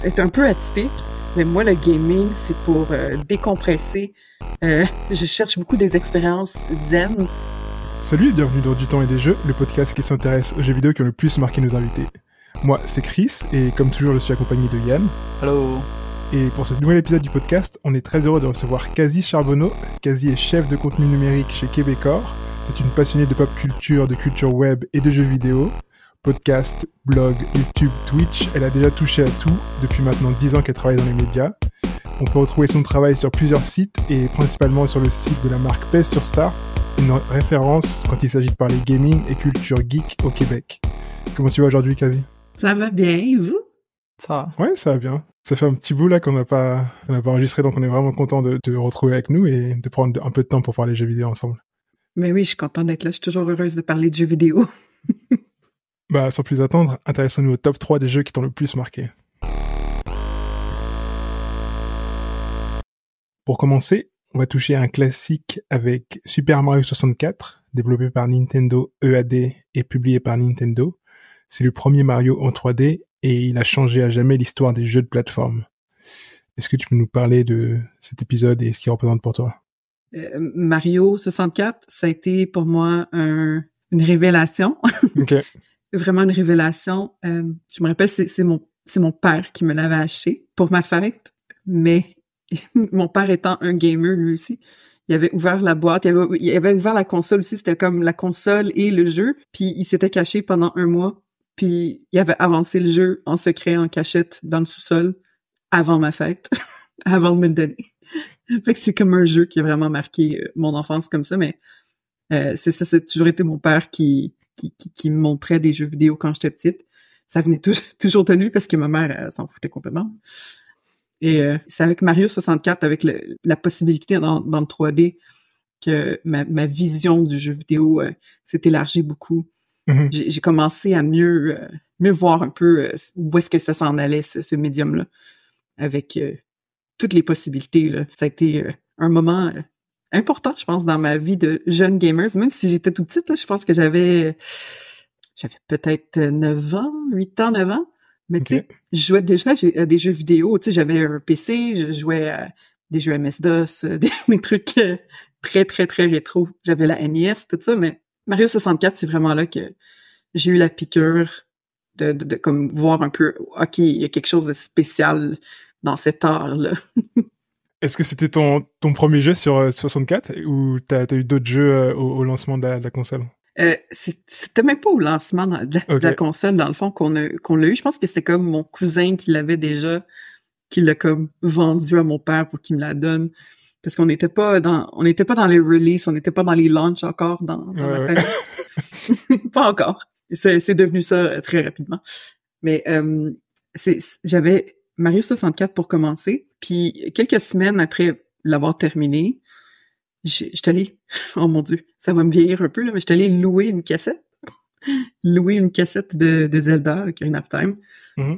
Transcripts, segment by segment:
c'est un peu atypique, mais moi, le gaming, c'est pour euh, décompresser. Euh, je cherche beaucoup des expériences zen. Salut et bienvenue dans Du temps et des jeux, le podcast qui s'intéresse aux jeux vidéo qui ont le plus marqué nos invités. Moi, c'est Chris, et comme toujours, je suis accompagné de Yann. Hello Et pour ce nouvel épisode du podcast, on est très heureux de recevoir Kazi Charbonneau. Kazi est chef de contenu numérique chez Québecor. C'est une passionnée de pop culture, de culture web et de jeux vidéo. Podcast, blog, YouTube, Twitch, elle a déjà touché à tout depuis maintenant 10 ans qu'elle travaille dans les médias. On peut retrouver son travail sur plusieurs sites et principalement sur le site de la marque PES sur Star, une référence quand il s'agit de parler gaming et culture geek au Québec. Comment tu vas aujourd'hui, Kazi? Ça va bien, et vous? Ça Ouais, ça va bien. Ça fait un petit bout là qu'on n'a pas, on n'a pas enregistré, donc on est vraiment content de te retrouver avec nous et de prendre un peu de temps pour parler jeux vidéo ensemble. Mais oui, je suis contente d'être là. Je suis toujours heureuse de parler de jeux vidéo. Bah, sans plus attendre, intéressons-nous au top 3 des jeux qui t'ont le plus marqué. Pour commencer, on va toucher à un classique avec Super Mario 64, développé par Nintendo EAD et publié par Nintendo. C'est le premier Mario en 3D et il a changé à jamais l'histoire des jeux de plateforme. Est-ce que tu peux nous parler de cet épisode et ce qu'il représente pour toi? Euh, Mario 64, ça a été pour moi un- une révélation. Ok. Vraiment une révélation. Euh, je me rappelle, c'est mon, mon père qui me l'avait acheté pour ma fête, mais mon père étant un gamer lui aussi, il avait ouvert la boîte, il avait, il avait ouvert la console aussi, c'était comme la console et le jeu, puis il s'était caché pendant un mois, puis il avait avancé le jeu en secret, en cachette, dans le sous-sol, avant ma fête, avant de me le donner. fait que c'est comme un jeu qui a vraiment marqué euh, mon enfance comme ça, mais euh, c'est ça, c'est toujours été mon père qui, qui, qui, qui me montrait des jeux vidéo quand j'étais petite. Ça venait tou- toujours de lui parce que ma mère elle, s'en foutait complètement. Et euh, c'est avec Mario 64, avec le- la possibilité dans, dans le 3D, que ma, ma vision du jeu vidéo euh, s'est élargie beaucoup. Mhm. J'ai j'ai commencé à mieux euh, mieux voir un peu où est-ce que ça s'en allait, ce, ce médium-là, avec toutes les possibilités. Là. Ça a été un moment important, je pense, dans ma vie de jeune gamers. Même si j'étais tout petite, là, je pense que j'avais j'avais peut-être 9 ans, 8 ans, 9 ans. Mais tu sais, je jouais déjà à des jeux vidéo. Tu sais, j'avais un PC, je jouais à des jeux MS-DOS, euh, des, des trucs euh, très, très, très rétro. J'avais la NES, tout ça, mais Mario 64, c'est vraiment là que j'ai eu la piqûre de, de, de comme voir un peu, OK, il y a quelque chose de spécial dans cet art-là. Est-ce que c'était ton, ton premier jeu sur euh, 64 ou t'as as eu d'autres jeux euh, au, au lancement de la, de la console? Euh, c'était même pas au lancement de la, de console, dans le fond, qu'on a, qu'on l'a eu. Je pense que c'était comme mon cousin qui l'avait déjà, qui l'a comme vendu à mon père pour qu'il me la donne. Parce qu'on n'était pas dans, on n'était pas dans les releases, on n'était pas dans les launches encore dans, dans ma ouais. pas encore. C'est, devenu ça euh, très rapidement. Mais euh, j'avais Mario 64 pour commencer, puis quelques semaines après l'avoir terminé, j'étais allée, oh mon dieu, ça va me vieillir un peu là, mais j'étais allée louer une cassette, louer une cassette de, de Zelda, Ocarina of Time.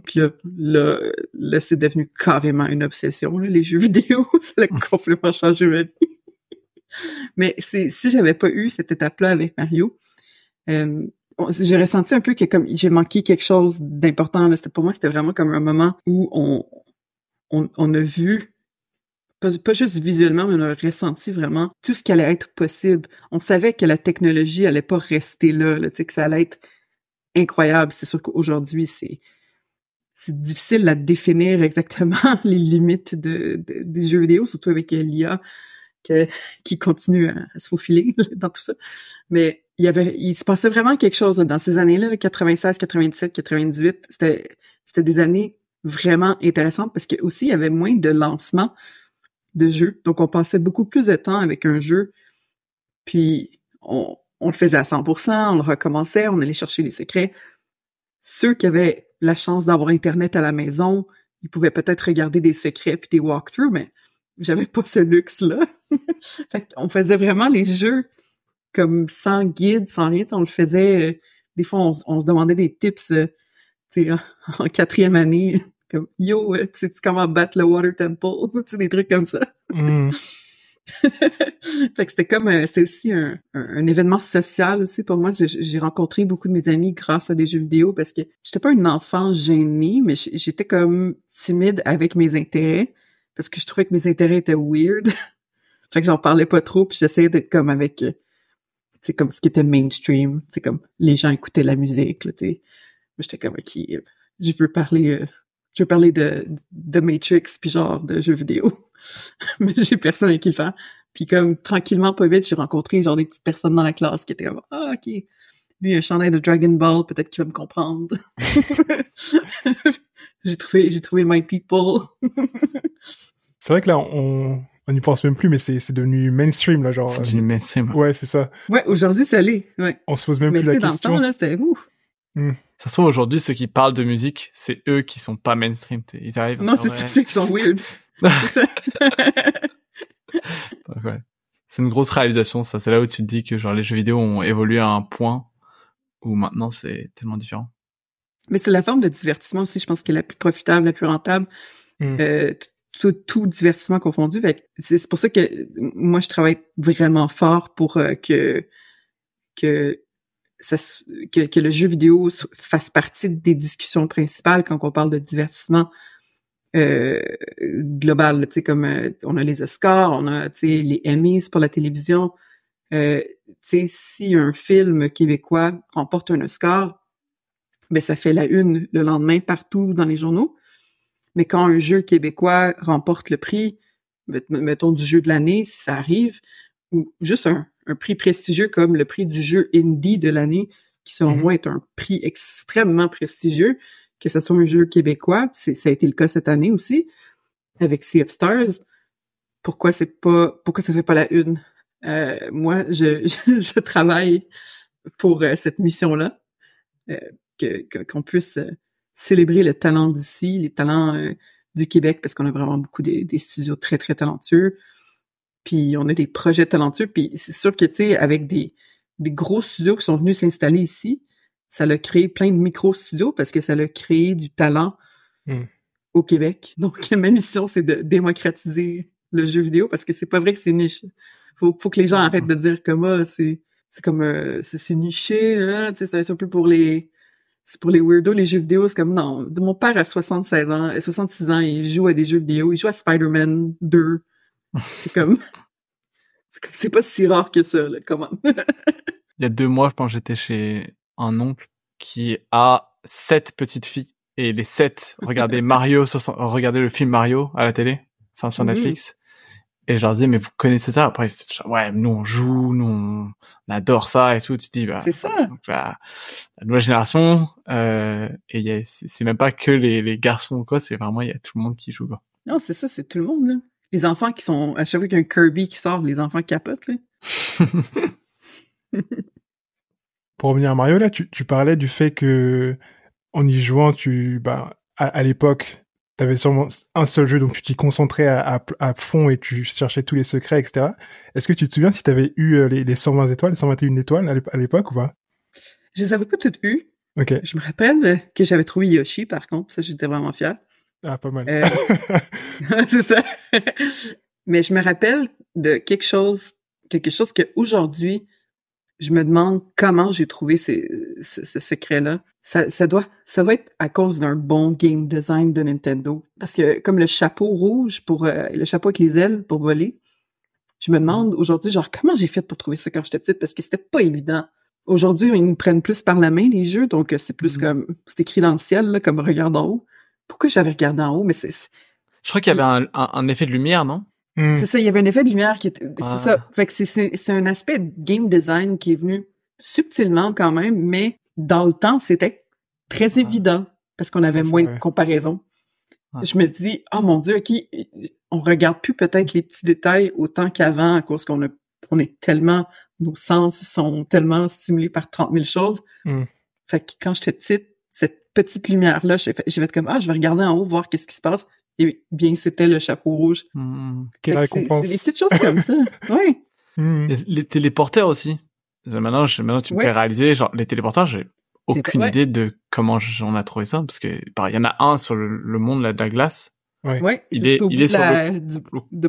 Puis là, là, là, c'est devenu carrément une obsession, là, les jeux vidéo, ça a complètement changé ma vie. Mais c'est, si j'avais pas eu cette étape-là avec Mario, euh, j'ai ressenti un peu que comme j'ai manqué quelque chose d'important. Là. C'était pour moi, c'était vraiment comme un moment où on, on, on a vu, pas, juste visuellement, mais on a ressenti vraiment tout ce qui allait être possible. On savait que la technologie allait pas rester là, là que ça allait être incroyable. C'est sûr qu'aujourd'hui, c'est c'est difficile à définir exactement les limites de, de- des jeux vidéo, surtout avec l'IA qui continue à, se faufiler dans tout ça. Mais il y avait, il se passait vraiment quelque chose dans ces années-là, 96, 97, 98. C'était, c'était des années vraiment intéressantes parce que aussi il y avait moins de lancements de jeux. Donc on passait beaucoup plus de temps avec un jeu, puis on, on le faisait à 100%, on le recommençait, on allait chercher les secrets. Ceux qui avaient la chance d'avoir Internet à la maison, ils pouvaient peut-être regarder des secrets puis des walkthroughs, mais j'avais pas ce luxe-là. on faisait vraiment les jeux comme sans guide, sans rien. On le faisait. euh, des fois, on, on se demandait des tips euh, sais, en, en quatrième année. Comme Yo, euh, tu sais comment battre le Water Temple? Tu des trucs comme ça. Mhm. fait que c'était comme euh, c'était aussi un, un, événement social aussi pour moi. J'ai rencontré beaucoup de mes amis grâce à des jeux vidéo parce que j'étais pas une enfant gênée, mais j'étais comme timide avec mes intérêts parce que je trouvais que mes intérêts étaient weird. fait que j'en parlais pas trop, puis j'essayais d'être comme avec c'est euh, comme ce qui était mainstream, c'est comme les gens écoutaient la musique, tu sais. J'étais comme qui je veux parler euh, je veux parler de de Matrix puis genre de jeux vidéo. mais j'ai personne avec qui le faire. Puis comme tranquillement, pas vite, j'ai rencontré genre des petites personnes dans la classe qui étaient comme ah ok, lui un chandail de Dragon Ball, peut-être qu'il va me comprendre. j'ai trouvé j'ai trouvé my people. c'est vrai que là on on n'y pense même plus, mais c'est devenu mainstream là, genre. C'est devenu mainstream. Ouais, c'est ça. Ouais, aujourd'hui ça l'est. Ouais. On se pose même plus la question. Dans le temps là, c'était hmm. Ça se trouve aujourd'hui ceux qui parlent de musique, c'est eux qui sont pas mainstream. Ils arrivent. Non, c'est ceux qui sont weird. C'est une grosse réalisation, ça. C'est là où tu te dis que genre les jeux vidéo ont évolué à un point où maintenant c'est tellement différent. Mais c'est la forme de divertissement aussi, je pense, qui est la plus profitable, la plus rentable. Mm. Euh, tout, divertissement confondu. C'est pour ça que moi, je travaille vraiment fort pour euh, que que que, que le jeu vidéo fasse partie des discussions principales quand on parle de divertissement euh, global, tu sais, comme euh, on a les Oscars, on a, tu sais, les Emmys pour la télévision. Euh, tu sais, si un film québécois remporte un Oscar, ben ça fait la une le lendemain partout dans les journaux. Mais quand un jeu québécois remporte le prix, mettons du jeu de l'année, si ça arrive, ou juste un, un, prix prestigieux comme le prix du jeu indie de l'année, qui selon mm-hmm. moi est un prix extrêmement prestigieux, que ce soit un jeu québécois, c'est, ça a été le cas cette année aussi, avec Sea of Stars. Pourquoi c'est pas, pourquoi ça fait pas la une? Euh, moi, je, je, travaille pour euh, cette mission-là, euh, que, qu'on puisse célébrer le talent d'ici, les talents du Québec, parce qu'on a vraiment beaucoup des, des, studios très, très talentueux. Puis on a des projets talentueux. Puis c'est sûr que, tu sais, avec des, des gros studios qui sont venus s'installer ici, ça l'a créé plein de micro-studios parce que ça l'a créé du talent hmm. au Québec. Donc, ma mission, c'est de démocratiser le jeu vidéo parce que c'est pas vrai que c'est niche. Faut, faut que les gens arrêtent de dire comme ah, c'est c'est comme euh, c'est niché, là, c'est un peu pour les c'est pour les weirdos les jeux vidéo, c'est comme non, mon père a 76 ans, 66 ans, il joue à des jeux vidéo, il joue à Spider-Man 2. C'est comme c'est pas si rare que ça, là, comment? il y a deux mois, je pense j'étais chez un oncle qui a sept petites filles et les sept regardaient Mario, regardaient le film Mario à la télé, enfin sur Netflix. Et je leur disais, mais vous connaissez ça? Après, c'était genre, ouais, nous on joue, nous on adore ça et tout. Tu te dis, bah, c'est ça. la, nouvelle génération, euh, et c'est même pas que les, les garçons quoi, c'est vraiment il y a tout le monde qui joue quoi. Non, c'est ça, c'est tout le monde là. Les enfants qui sont à chaque fois qu'il y a un Kirby qui sort, les enfants capotent là. pour revenir à Mario, là, tu, tu parlais du fait que en y jouant, tu, bah, à, l'époque, tu avais sûrement un seul jeu, donc tu t'y concentrais à, à, fond et tu cherchais tous les secrets, etc. Est-ce que tu te souviens si tu avais eu euh, les, les 120 étoiles, les 121 étoiles à l'époque ou pas? Je les avais pas toutes eues. Ok. Je me rappelle que j'avais trouvé Yoshi, par contre, ça j'étais vraiment fier. Ah, pas mal. Euh, c'est ça. Mais je me rappelle de quelque chose, quelque chose que aujourd'hui je me demande comment j'ai trouvé ces, ce, ce secret-là. Ça, ça doit, ça va être à cause d'un bon game design de Nintendo. Parce que comme le chapeau rouge pour euh, le chapeau avec les ailes pour voler, je me demande aujourd'hui genre comment j'ai fait pour trouver ça quand j'étais petite? Parce que c'était pas évident. Aujourd'hui, ils nous prennent plus par la main les jeux, donc euh, c'est plus mm. comme c'est écrit dans le ciel là, comme regarde en haut. Pourquoi j'avais regardé en haut Mais c'est je crois qu'il y avait un, un, effet de lumière, non? Hmm. C'est ça, il y avait un effet de lumière qui était, c'est ça. Ah. Fait que c'est, un aspect de game design qui est venu subtilement quand même, mais dans le temps, c'était très évident parce qu'on avait moins de comparaison. Je me dis, oh mon dieu, ok, on regarde plus peut-être les petits détails autant qu'avant à cause qu'on a, on est tellement, nos sens sont tellement stimulés par 30 000 choses. Hmm. Fait que quand j'étais petite, cette petite lumière-là, j'ai fait, j'ai fait comme, ah, je vais regarder en haut, voir qu'est-ce qui se passe. Et bien, c'était le chapeau rouge. Mmh. Quelle récompense. C'est des petites choses comme ça. Oui. Mmh. Les, téléporteurs aussi. Maintenant, je, maintenant tu me fais réaliser, genre, les téléporteurs, j'ai aucune idée de comment on a trouvé ça, parce que, il y en a un sur le, monde, là, de la glace. Ouais. Ouais, Il est- il est sur la- du-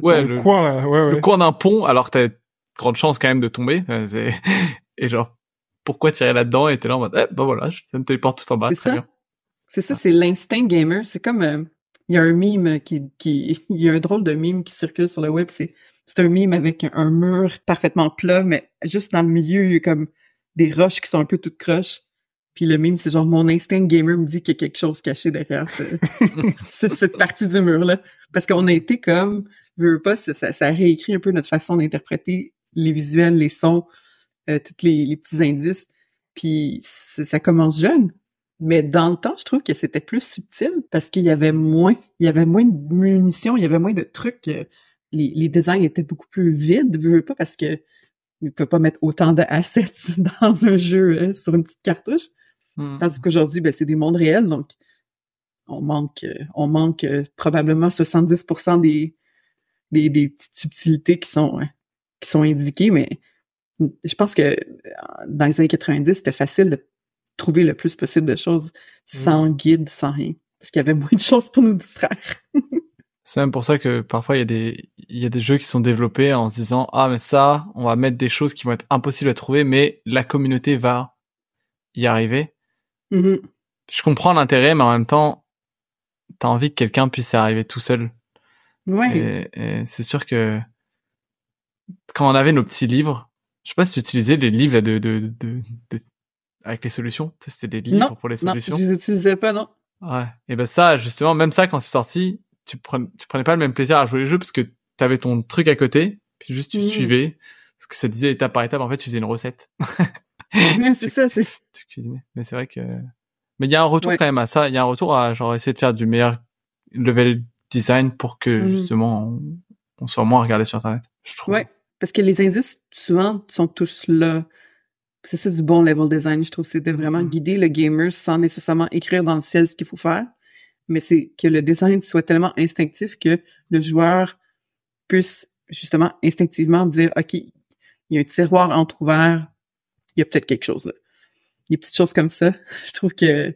Ouais, le- Coin là, ouais, ouais. le coin d'un pont, alors que t'as grande chance quand même de tomber. euh, c'est- Et genre, pourquoi tirer là-dedans? Et t'es là en mode, eh, ben voilà, je- ça me téléporte tout en bas, C'est très ça. bien. C'est ça, c'est l'instinct gamer. C'est comme euh, il y a un mime qui, qui il y a un drôle de mime qui circule sur le web. C'est c'est un mime avec un, mur parfaitement plat, mais juste dans le milieu, il y a comme des roches qui sont un peu toutes croches. Puis le mime, c'est genre mon instinct gamer me dit qu'il y a quelque chose caché derrière ce- cette, cette partie du mur-là. Parce qu'on a été comme, veux, veux pas, ça, ça, réécrit un peu notre façon d'interpréter les visuels, les sons, euh, tous les, les petits indices. Puis ça commence jeune. Mais dans le temps, je trouve que c'était plus subtil parce qu'il y avait moins, il y avait moins de munitions, il y avait moins de trucs. euh, Les, les designs étaient beaucoup plus vides, veux, pas, parce que ne peut pas mettre autant de assets dans un jeu euh, sur une petite cartouche. Hmm. Tandis qu'aujourd'hui, ben, c'est des mondes réels, donc on manque, euh, on manque probablement 70% des, des, des petites subtilités qui sont, qui sont indiquées, mais je pense que dans les années 90, c'était facile de trouver le plus possible de choses sans guide, sans rien. Parce qu'il y avait moins de choses pour nous distraire. C'est même pour ça que parfois il y a des il y a des jeux qui sont développés en se disant ah mais ça on va mettre des choses qui vont être impossibles à trouver mais la communauté va y arriver. Mhm. Je comprends l'intérêt mais en même temps t'as envie que quelqu'un puisse y arriver tout seul. Ouais. Et, et c'est sûr que quand on avait nos petits livres, je sais pas si tu utilisais les livres là, de, de, de, de- avec les solutions? Tu sais, C'était des livres Non, pour les non, solutions? je les utilisais pas, non. Ouais. Et ben ça, justement, même ça, quand c'est sorti, tu prenais, tu prenais pas le même plaisir à jouer les jeux parce que t'avais ton truc à côté, puis juste tu Mhm. suivais ce que ça disait étape par étape. En fait, tu faisais une recette. C'est ça, c'est. tu cuisinais. Mais c'est vrai que, mais il y a un retour Ouais. quand même à ça. Il y a un retour à genre essayer de faire du meilleur level design pour que Mhm. justement on, on soit moins regardé sur internet. Je trouve. Ouais. Parce que les indices, souvent, sont tous là. C'est ça du bon level design, je trouve. C'est de vraiment Mhm. guider le gamer sans nécessairement écrire dans le ciel ce qu'il faut faire. Mais c'est que le design soit tellement instinctif que le joueur puisse justement instinctivement dire, OK, il y a un tiroir entrouvert, il y a peut-être quelque chose là. Des petites choses comme ça. Je trouve que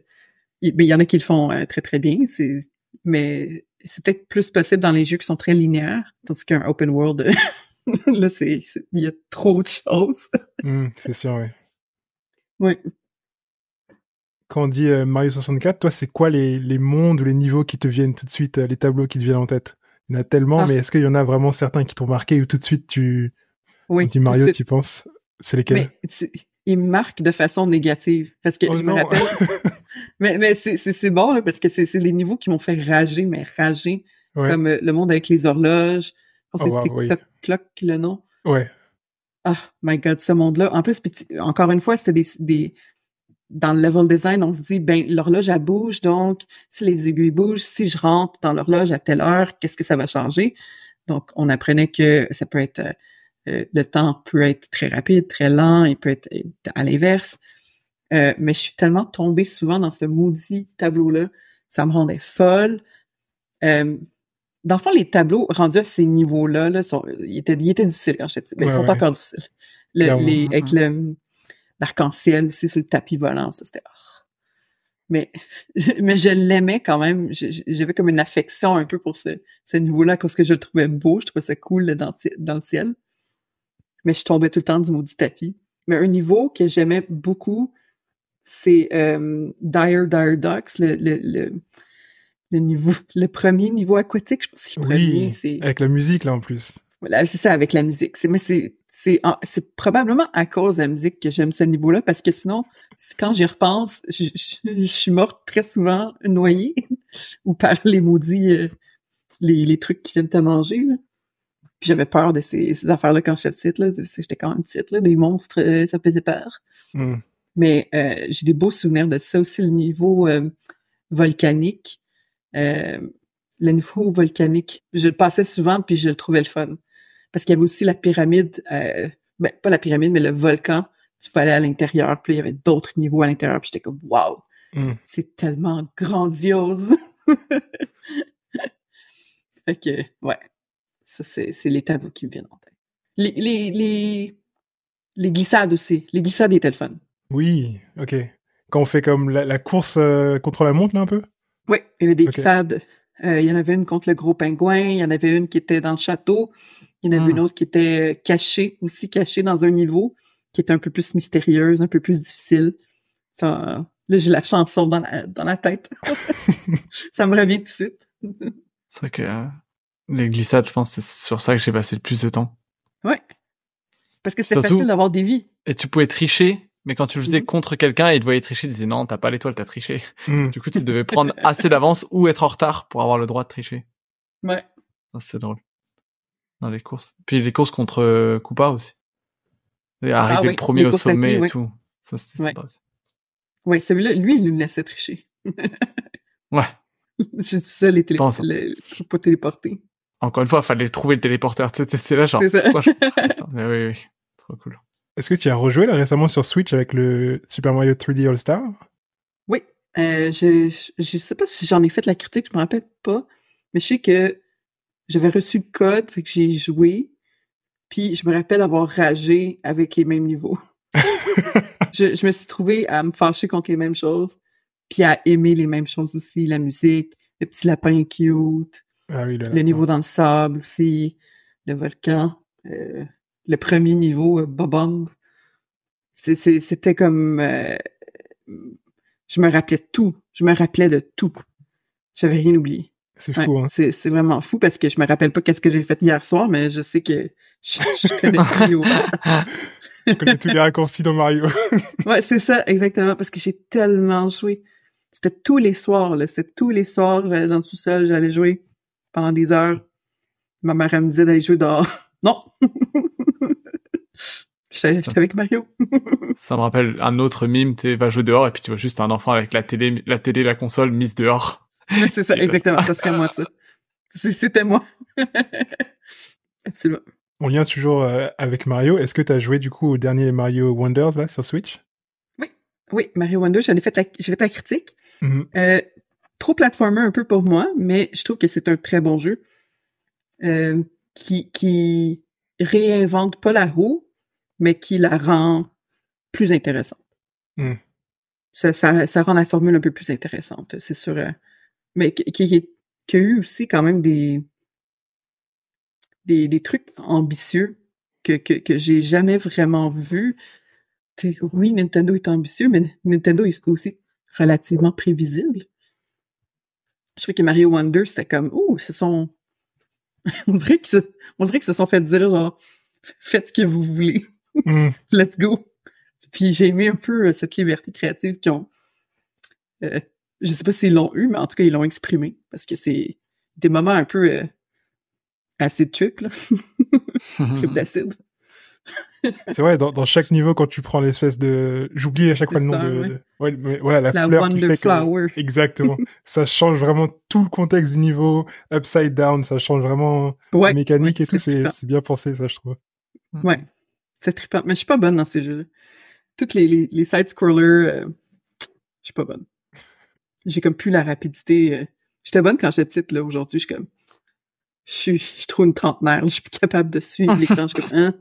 mais il y en a qui le font euh, très très bien. C'est mais c'est peut-être plus possible dans les jeux qui sont très linéaires, tandis qu'un open world là c'est il y a trop de choses. Hmm, c'est sûr, ouais. Ouais. Quand on dit euh, Mario 64, toi, c'est quoi les, les mondes ou les niveaux qui te viennent tout de suite, euh, les tableaux qui te viennent en tête? Il y en a tellement, Ah. mais est-ce qu'il y en a vraiment certains qui t'ont marqué ou tout de suite tu, Oui. quand tu dis Mario, tu penses C'est lesquels? Mais il marque de façon négative parce que Oh je me rappelle mais mais c'est bon là parce que c'est c'est les niveaux qui m'ont fait rager mais rager Ouais, comme euh, le monde avec les horloges. Je pense Oh, que wow, c'est oui. TikTok Clock le nom. ouais, Ah, my God, ce monde-là. En plus, encore une fois, c'était des, des, dans le level design, on se dit, ben, l'horloge, elle bouge, donc, si les aiguilles bougent, si je rentre dans l'horloge à telle heure, qu'est-ce que ça va changer? Donc, on apprenait que ça peut être, euh, euh, le temps peut être très rapide, très lent, il peut être euh, à l'inverse. Euh, mais je suis tellement tombée souvent dans ce maudit tableau-là. Ça me rendait folle. Euh, dans le fond, les tableaux rendus à ces niveaux-là, là, sont, ils, étaient, ils étaient difficiles quand j'étais Ouais, ils sont ouais. encore difficiles. Le, les, avec le l'arc-en-ciel aussi sur le tapis volant, ça c'était. oh. Mais mais je l'aimais quand même. J'avais comme une affection un peu pour ce, ce niveau-là parce que je le trouvais beau, je trouvais ça cool là, dans, le- dans le ciel. Mais je tombais tout le temps du maudit tapis. Mais un niveau que j'aimais beaucoup, c'est euh, Dire Dire Ducks, le, le, le, le niveau, le premier niveau aquatique, je pense que c'est le premier, oui, avec la musique là en plus. voilà, c'est ça avec la musique. C'est mais c'est c'est en- c'est probablement à cause de la musique que j'aime ce niveau-là parce que sinon quand j'y repense, je, je- je suis morte très souvent noyée ou par les maudits euh, les, les trucs qui viennent te manger. Là. Puis j'avais peur de ces, ces affaires-là quand j'étais petite là, j'étais quand même petite là, des monstres, euh, ça me faisait peur. Hmm. Mais euh, j'ai des beaux souvenirs de ça aussi, le niveau volcanique. Euh, le niveau volcanique, je le passais souvent puis je le trouvais le fun. Parce qu'il y avait aussi la pyramide, euh, ben, pas la pyramide, mais le volcan. Tu pouvais aller à l'intérieur, puis il y avait d'autres niveaux à l'intérieur, puis j'étais comme wow, Hmm. c'est tellement grandiose. fait que ouais, ça c'est c'est les tableaux qui me viennent en tête. Les les les les glissades aussi, les glissades étaient le fun. Oui, ok. Quand on fait comme la, la course euh, contre la montre là un peu? Oui, il y avait des Ok. glissades Euh, il y en avait une contre le gros pingouin, il y en avait une qui était dans le château, il y en avait Hmm. une autre qui était euh, cachée, aussi cachée dans un niveau, qui était un peu plus mystérieuse, un peu plus difficile. Ça, là, j'ai la chanson dans la, dans la tête. ça me revient tout de suite. C'est vrai que euh, les glissades, je pense, c'est sur ça que j'ai passé le plus de temps. Ouais. Parce que c'était facile d'avoir des vies. Et tu pouvais tricher, mais quand tu le faisais Mhm. contre quelqu'un et il te voyait tricher, il disait non, t'as pas l'étoile, t'as triché. Hmm. Du coup, tu devais prendre assez d'avance ou être en retard pour avoir le droit de tricher. Ouais. Ça, C'est drôle. Dans les courses. Puis les courses contre euh, Koopa aussi. Et arriver Ah oui, premier les au sommet et ouais. tout. Ça, c'était Ouais. sympa aussi. Ouais, celui-là, lui, il nous laissait tricher. Ouais. Je suis seul les télé Pense- le- pas téléporté. Encore une fois, fallait trouver le téléporteur. T'étais là, genre. Ça. quoi, je- Attends, Mais oui, oui. Trop cool. Est-ce que tu as rejoué là récemment sur Switch avec le Super Mario 3D All Star Oui. Euh, je, je, sais pas si j'en ai fait la critique, je me rappelle pas. Mais je sais que j'avais reçu le code, fait que j'ai joué. Puis je me rappelle avoir ragé avec les mêmes niveaux. je, je me suis trouvé à me fâcher contre les mêmes choses, puis à aimer les mêmes choses aussi, la musique, le petit lapin cute, Ah oui, le, le niveau dans le sable aussi, le volcan, euh, le premier niveau, euh, c'est- C'était comme... euh, je me rappelais de tout. Je me rappelais de tout. J'avais rien oublié. C'est Ouais, fou, hein. c'est vraiment fou parce que je me rappelle pas qu'est-ce que j'ai fait hier soir, mais je sais que je, je connais niveau. Je connais tous les raccourcis dans Mario. Ouais, c'est ça, exactement, parce que j'ai tellement joué. C'était tous les soirs, là. C'était tous les soirs, j'allais dans le sous-sol, j'allais jouer pendant des heures. Ma mère, elle me disait d'aller jouer dehors. Non! J'étais avec Mario. Ça me rappelle un autre mime, tu sais, va jouer dehors et puis tu vois juste un enfant avec la télé, la télé, la console mise dehors. C'est ça, exactement. Ça serait moi, ça. C'est- C'était moi. Absolument. On lien toujours euh, avec Mario. Est-ce que tu as joué du coup au dernier Mario Wonders là sur Switch? Oui, Mario Wonder, j'en ai fait la, j'ai fait la critique. Mhm. Euh, trop platformer un peu pour moi, mais je trouve que c'est un très bon jeu euh, qui, qui réinvente pas la roue, mais qui la rend plus intéressante. Hmm. Ça, ça, ça rend la formule un peu plus intéressante, c'est sûr. euh, mais qui, qui, qui a eu aussi quand même des, des, des trucs ambitieux que, que, que j'ai jamais vraiment vus. T'sais, oui, Nintendo est ambitieux, mais Nintendo est aussi relativement prévisible. Je trouve que Mario Wonder, c'était comme, oh, ce sont, on dirait que, on dirait que se sont fait dire, genre, faites ce que vous voulez. Mhm. Let's go. Puis j'ai aimé un peu euh, cette liberté créative qu'ils ont. Euh, je sais pas s'ils l'ont eu, mais en tout cas, ils l'ont exprimé. Parce que c'est des moments un peu euh, acide truc, là. D'acide. C'est vrai, dans, dans chaque niveau, quand tu prends l'espèce de... J'oublie à chaque fois le nom de... de- ouais, mais voilà, la, La fleur qui Wonder fait que... Flower. Exactement. ça change vraiment tout le contexte du niveau, upside down, ça change vraiment Ouais. la mécanique ouais, et tout, c'est bien pensé, ça, je trouve. Ouais. C'est trippant. Mais je suis pas bonne dans ces jeux-là. Toutes les, les, les side-scrollers, euh, je suis pas bonne. J'ai comme plus la rapidité. euh. J'étais bonne quand j'étais petite, là. Aujourd'hui, je suis comme... Je suis, je trop une trentenaire. là. Je suis plus capable de suivre l'écran. Je suis comme... Hein?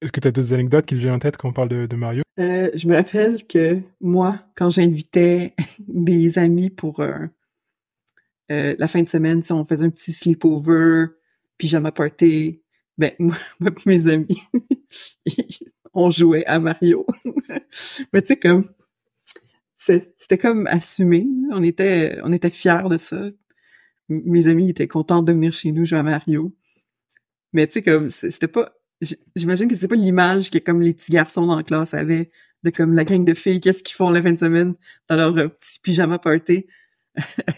Est-ce que tu as d'autres anecdotes qui te viennent en tête quand on parle de, de Mario? Euh, je me rappelle que moi, quand j'invitais des amis pour euh, euh, la fin de semaine, sais, on faisait un petit sleepover, pyjama party, ben moi, moi pis mes amis, on jouait à Mario. Mais tu sais comme c'était comme assumé, on était on était fiers de ça. Mes amis étaient contents de venir chez nous jouer à Mario. Mais tu sais comme c'était pas j'imagine que c'est pas l'image que comme les petits garçons dans la classe avaient de comme la gang de filles, qu'est-ce qu'ils font la fin de semaine dans leur euh, petit pyjama party?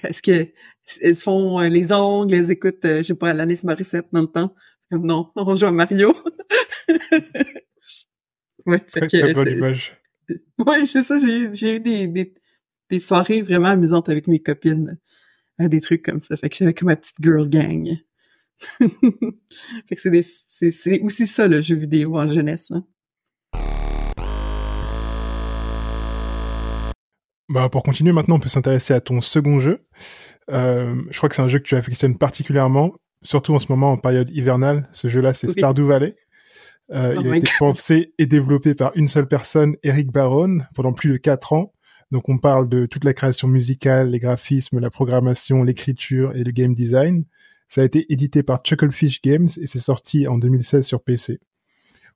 Est-ce que elles font euh, les ongles, elles écoutent, euh, je sais pas, Alanis Morissette dans le temps? Non, on à Mario. ouais, Très, très bonne c'est- image. ouais, c'est ça, j'ai eu des, des, des soirées vraiment amusantes avec mes copines à des trucs comme ça. Fait que j'avais comme ma petite girl gang. fait que c'est des- c'est c'est aussi ça le jeu vidéo en jeunesse. Hein. Bah, pour continuer, maintenant, on peut s'intéresser à ton second jeu. Euh, je crois que c'est un jeu que tu affectionnes particulièrement, surtout en ce moment en période hivernale. Ce jeu-là, c'est Oui. Stardew Valley. Euh, Oh il a été God. pensé et développé par une seule personne, Eric Barone, pendant plus de quatre ans. Donc on parle de toute la création musicale, les graphismes, la programmation, l'écriture et le game design. Ça a été édité par Chucklefish Games et c'est sorti en 2016 sur PC.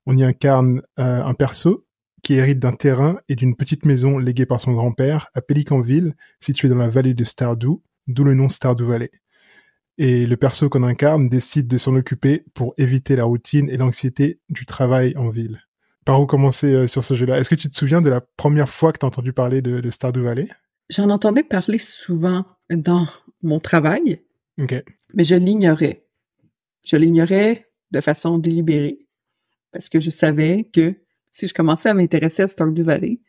On y incarne euh, un perso qui hérite d'un terrain et d'une petite maison léguée par son grand-père à Pelicanville, située dans la vallée de Stardew, d'où le nom Stardew Valley. Et le perso qu'on incarne décide de s'en occuper pour éviter la routine et l'anxiété du travail en ville. Par où commencer euh, sur ce jeu-là? Est-ce que tu te souviens de la première fois que tu as entendu parler de, de Stardew Valley? J'en entendais parler souvent dans mon travail, mais je l'ignorais. Je l'ignorais de façon délibérée parce que je savais que si je commençais à m'intéresser à Stardew Valley,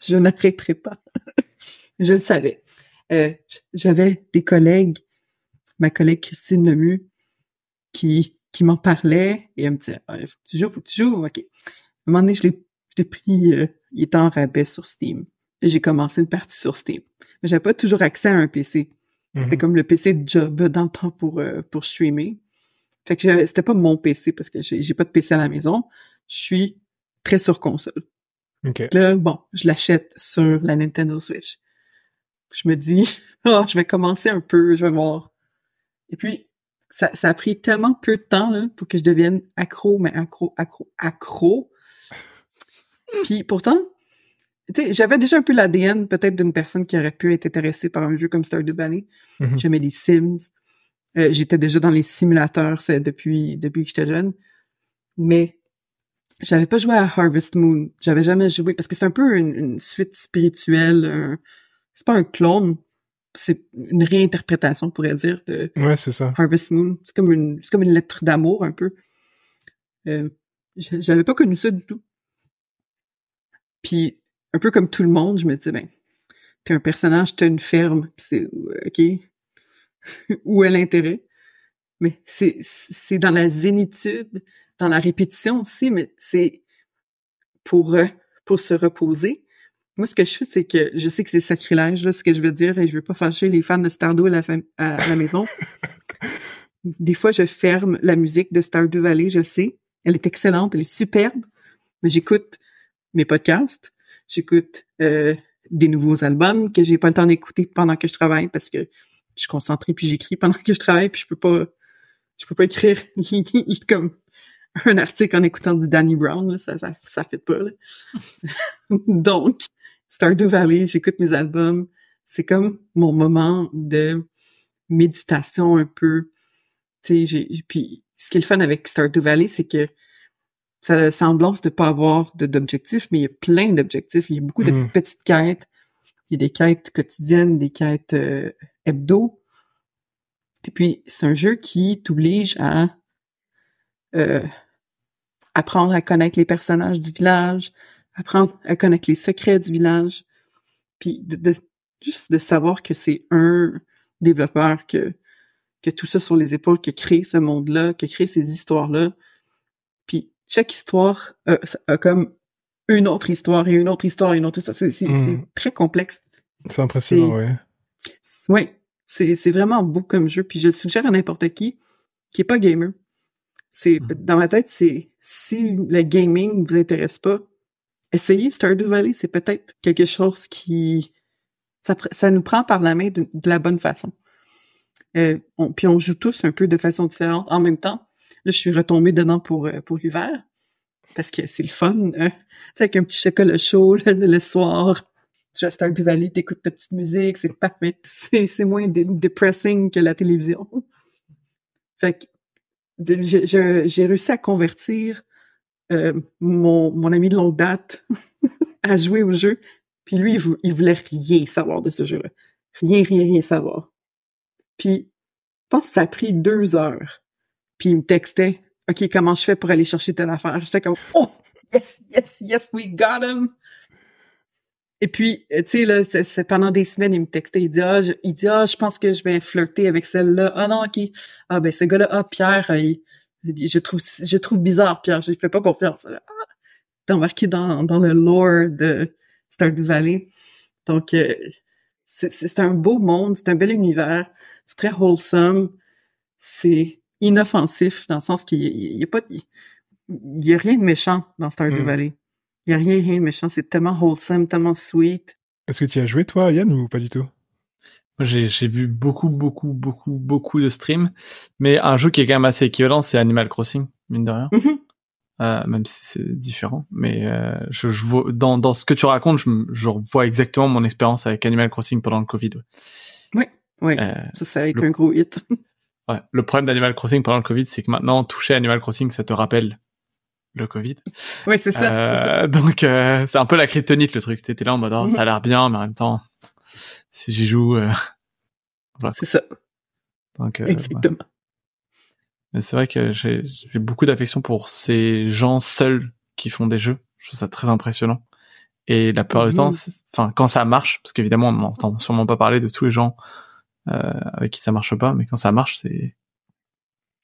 je n'arrêterais pas. je le savais. Euh, J'avais des collègues, ma collègue Christine Lemieux, qui qui m'en parlait et elle me disait ah, faut que tu joues, faut que tu joues, ok. À un moment donné, je l'ai je l'ai pris, euh, il était en rabais sur Steam. J'ai commencé une partie sur Steam. Mais j'avais pas toujours accès à un PC. Mhm. C'était comme le PC de job dans le temps pour euh, pour streamer. Fait que c'était pas mon PC parce que j'ai j'ai pas de PC à la maison. Je suis très sur console. Ok. Là, bon, je l'achète sur la Nintendo Switch. Je me dis, oh, je vais commencer un peu, je vais voir. Et puis, ça, ça a pris tellement peu de temps là, pour que je devienne accro, mais accro, accro, accro. Puis pourtant, tu sais, j'avais déjà un peu l'ADN peut-être d'une personne qui aurait pu être intéressée par un jeu comme Stardew Valley. Mhm. J'aimais les Sims. Euh, J'étais déjà dans les simulateurs c'est depuis depuis que j'étais jeune. Mais j'avais pas joué à Harvest Moon. J'avais jamais joué parce que c'est un peu une, une suite spirituelle. un- C'est pas un clone. C'est une réinterprétation, on pourrait dire, de Ouais, c'est ça. Harvest Moon. C'est comme une, c'est comme une lettre d'amour un peu. Euh, j'avais pas connu ça du tout. Puis un peu comme tout le monde, je me disais ben, t'es un personnage, t'as une ferme, c'est ok. Où est l'intérêt? Mais c'est c'est dans la zénitude, dans la répétition aussi, mais c'est pour euh, pour se reposer. Moi, ce que je fais, c'est que je sais que c'est sacrilège, là, ce que je veux dire, et je veux pas fâcher les fans de Stardew à la, à la maison. Des fois, je ferme la musique de Stardew Valley, je sais. Elle est excellente, elle est superbe. Mais j'écoute mes podcasts, j'écoute euh, des nouveaux albums que j'ai pas le temps d'écouter pendant que je travaille parce que je suis concentrée puis j'écris pendant que je travaille puis je peux pas je peux pas écrire comme un article en écoutant du Danny Brown là, ça ça ça fait pas là. Donc Stardew Valley, j'écoute mes albums, c'est comme mon moment de méditation un peu. Tu sais, puis ce qui est le fun avec Stardew Valley, c'est que ça a la semblance de pas avoir d'objectifs, mais il y a plein d'objectifs. Il y a beaucoup de Mm. petites quêtes. Il y a des quêtes quotidiennes, des quêtes euh, hebdo. Et puis, c'est un jeu qui t'oblige à euh, apprendre à connaître les personnages du village, apprendre à connaître les secrets du village, puis de, de- juste de savoir que c'est un développeur que que tout ça sur les épaules, qui a créé ce monde-là, qui a créé ces histoires-là. Puis chaque histoire a, a comme une autre histoire et une autre histoire et une autre histoire. C'est Mm. très complexe. C'est impressionnant, ouais. Oui, c'est c'est vraiment beau comme jeu. Puis je le suggère à n'importe qui qui est pas gamer. C'est Mhm. dans ma tête, c'est si le gaming vous intéresse pas, essayez Stardew Valley. C'est peut-être quelque chose qui ça, nous prend par la main de, la bonne façon. Euh, puis on joue tous un peu de façon différente en même temps. Là, je suis retombée dedans pour euh, pour l'hiver parce que c'est le fun. Hein? Avec un petit chocolat chaud le soir. Tu à Stardew Valley, t'écoutes ta petite musique, c'est parfait. C'est, moins depressing que la télévision. Fait que j'ai réussi à convertir euh, mon, mon ami de longue date à jouer au jeu. Puis lui, il, vou- il voulait rien savoir de ce jeu-là. Rien, rien, rien savoir. Puis, je pense que ça a pris deux heures. Puis il me textait, OK, comment je fais pour aller chercher telle affaire? J'étais comme, oh, yes, yes, yes, we got him! Et puis, euh, tu sais, là, pendant des semaines, il me textait, il dit, ah, je, il dit, ah, je pense que je vais flirter avec celle-là. Ah non, OK. Ah, ben, ce gars-là, ah, Pierre, euh, il- je trouve, je trouve bizarre, Pierre, je fais pas confiance. Ah, t'es embarqué dans, dans le lore de Stardew Valley. Donc, euh, c'est, un beau monde, c'est un bel univers, c'est très wholesome, c'est inoffensif dans le sens qu'il y, a- a pas, il, il y a rien de méchant dans Stardew Mm. Valley. Il y a rien, rien de méchant. C'est tellement wholesome, tellement sweet. Est-ce que tu as joué toi, Yann, ou pas du tout? J'ai j'ai vu beaucoup, beaucoup, beaucoup, beaucoup de streams, mais un jeu qui est quand même assez équivalent, c'est Animal Crossing, mine de rien. Mhm. Euh, même si c'est différent, mais euh, je, je vois dans dans ce que tu racontes, je, je vois exactement mon expérience avec Animal Crossing pendant le Covid. ouais. Oui, Euh, ça, ça a été le- un gros hit. Ouais. Le problème d'Animal Crossing pendant le Covid, c'est que maintenant, toucher Animal Crossing, ça te rappelle le Covid. Oui, c'est ça. c'est ça. Euh, donc, euh, c'est un peu la kryptonite, le truc. T'étais là en mode, oh, ça a l'air bien, mais en même temps, si j'y joue, euh, C'est ça, donc, euh, ouais. exactement. Mais c'est vrai que j'ai j'ai beaucoup d'affection pour ces gens seuls qui font des jeux. Je trouve ça très impressionnant. Et la plupart du temps, c'est- enfin, quand ça marche, parce qu'évidemment, on n'entend sûrement pas parler de tous les gens euh, avec qui ça marche pas, mais quand ça marche, c'est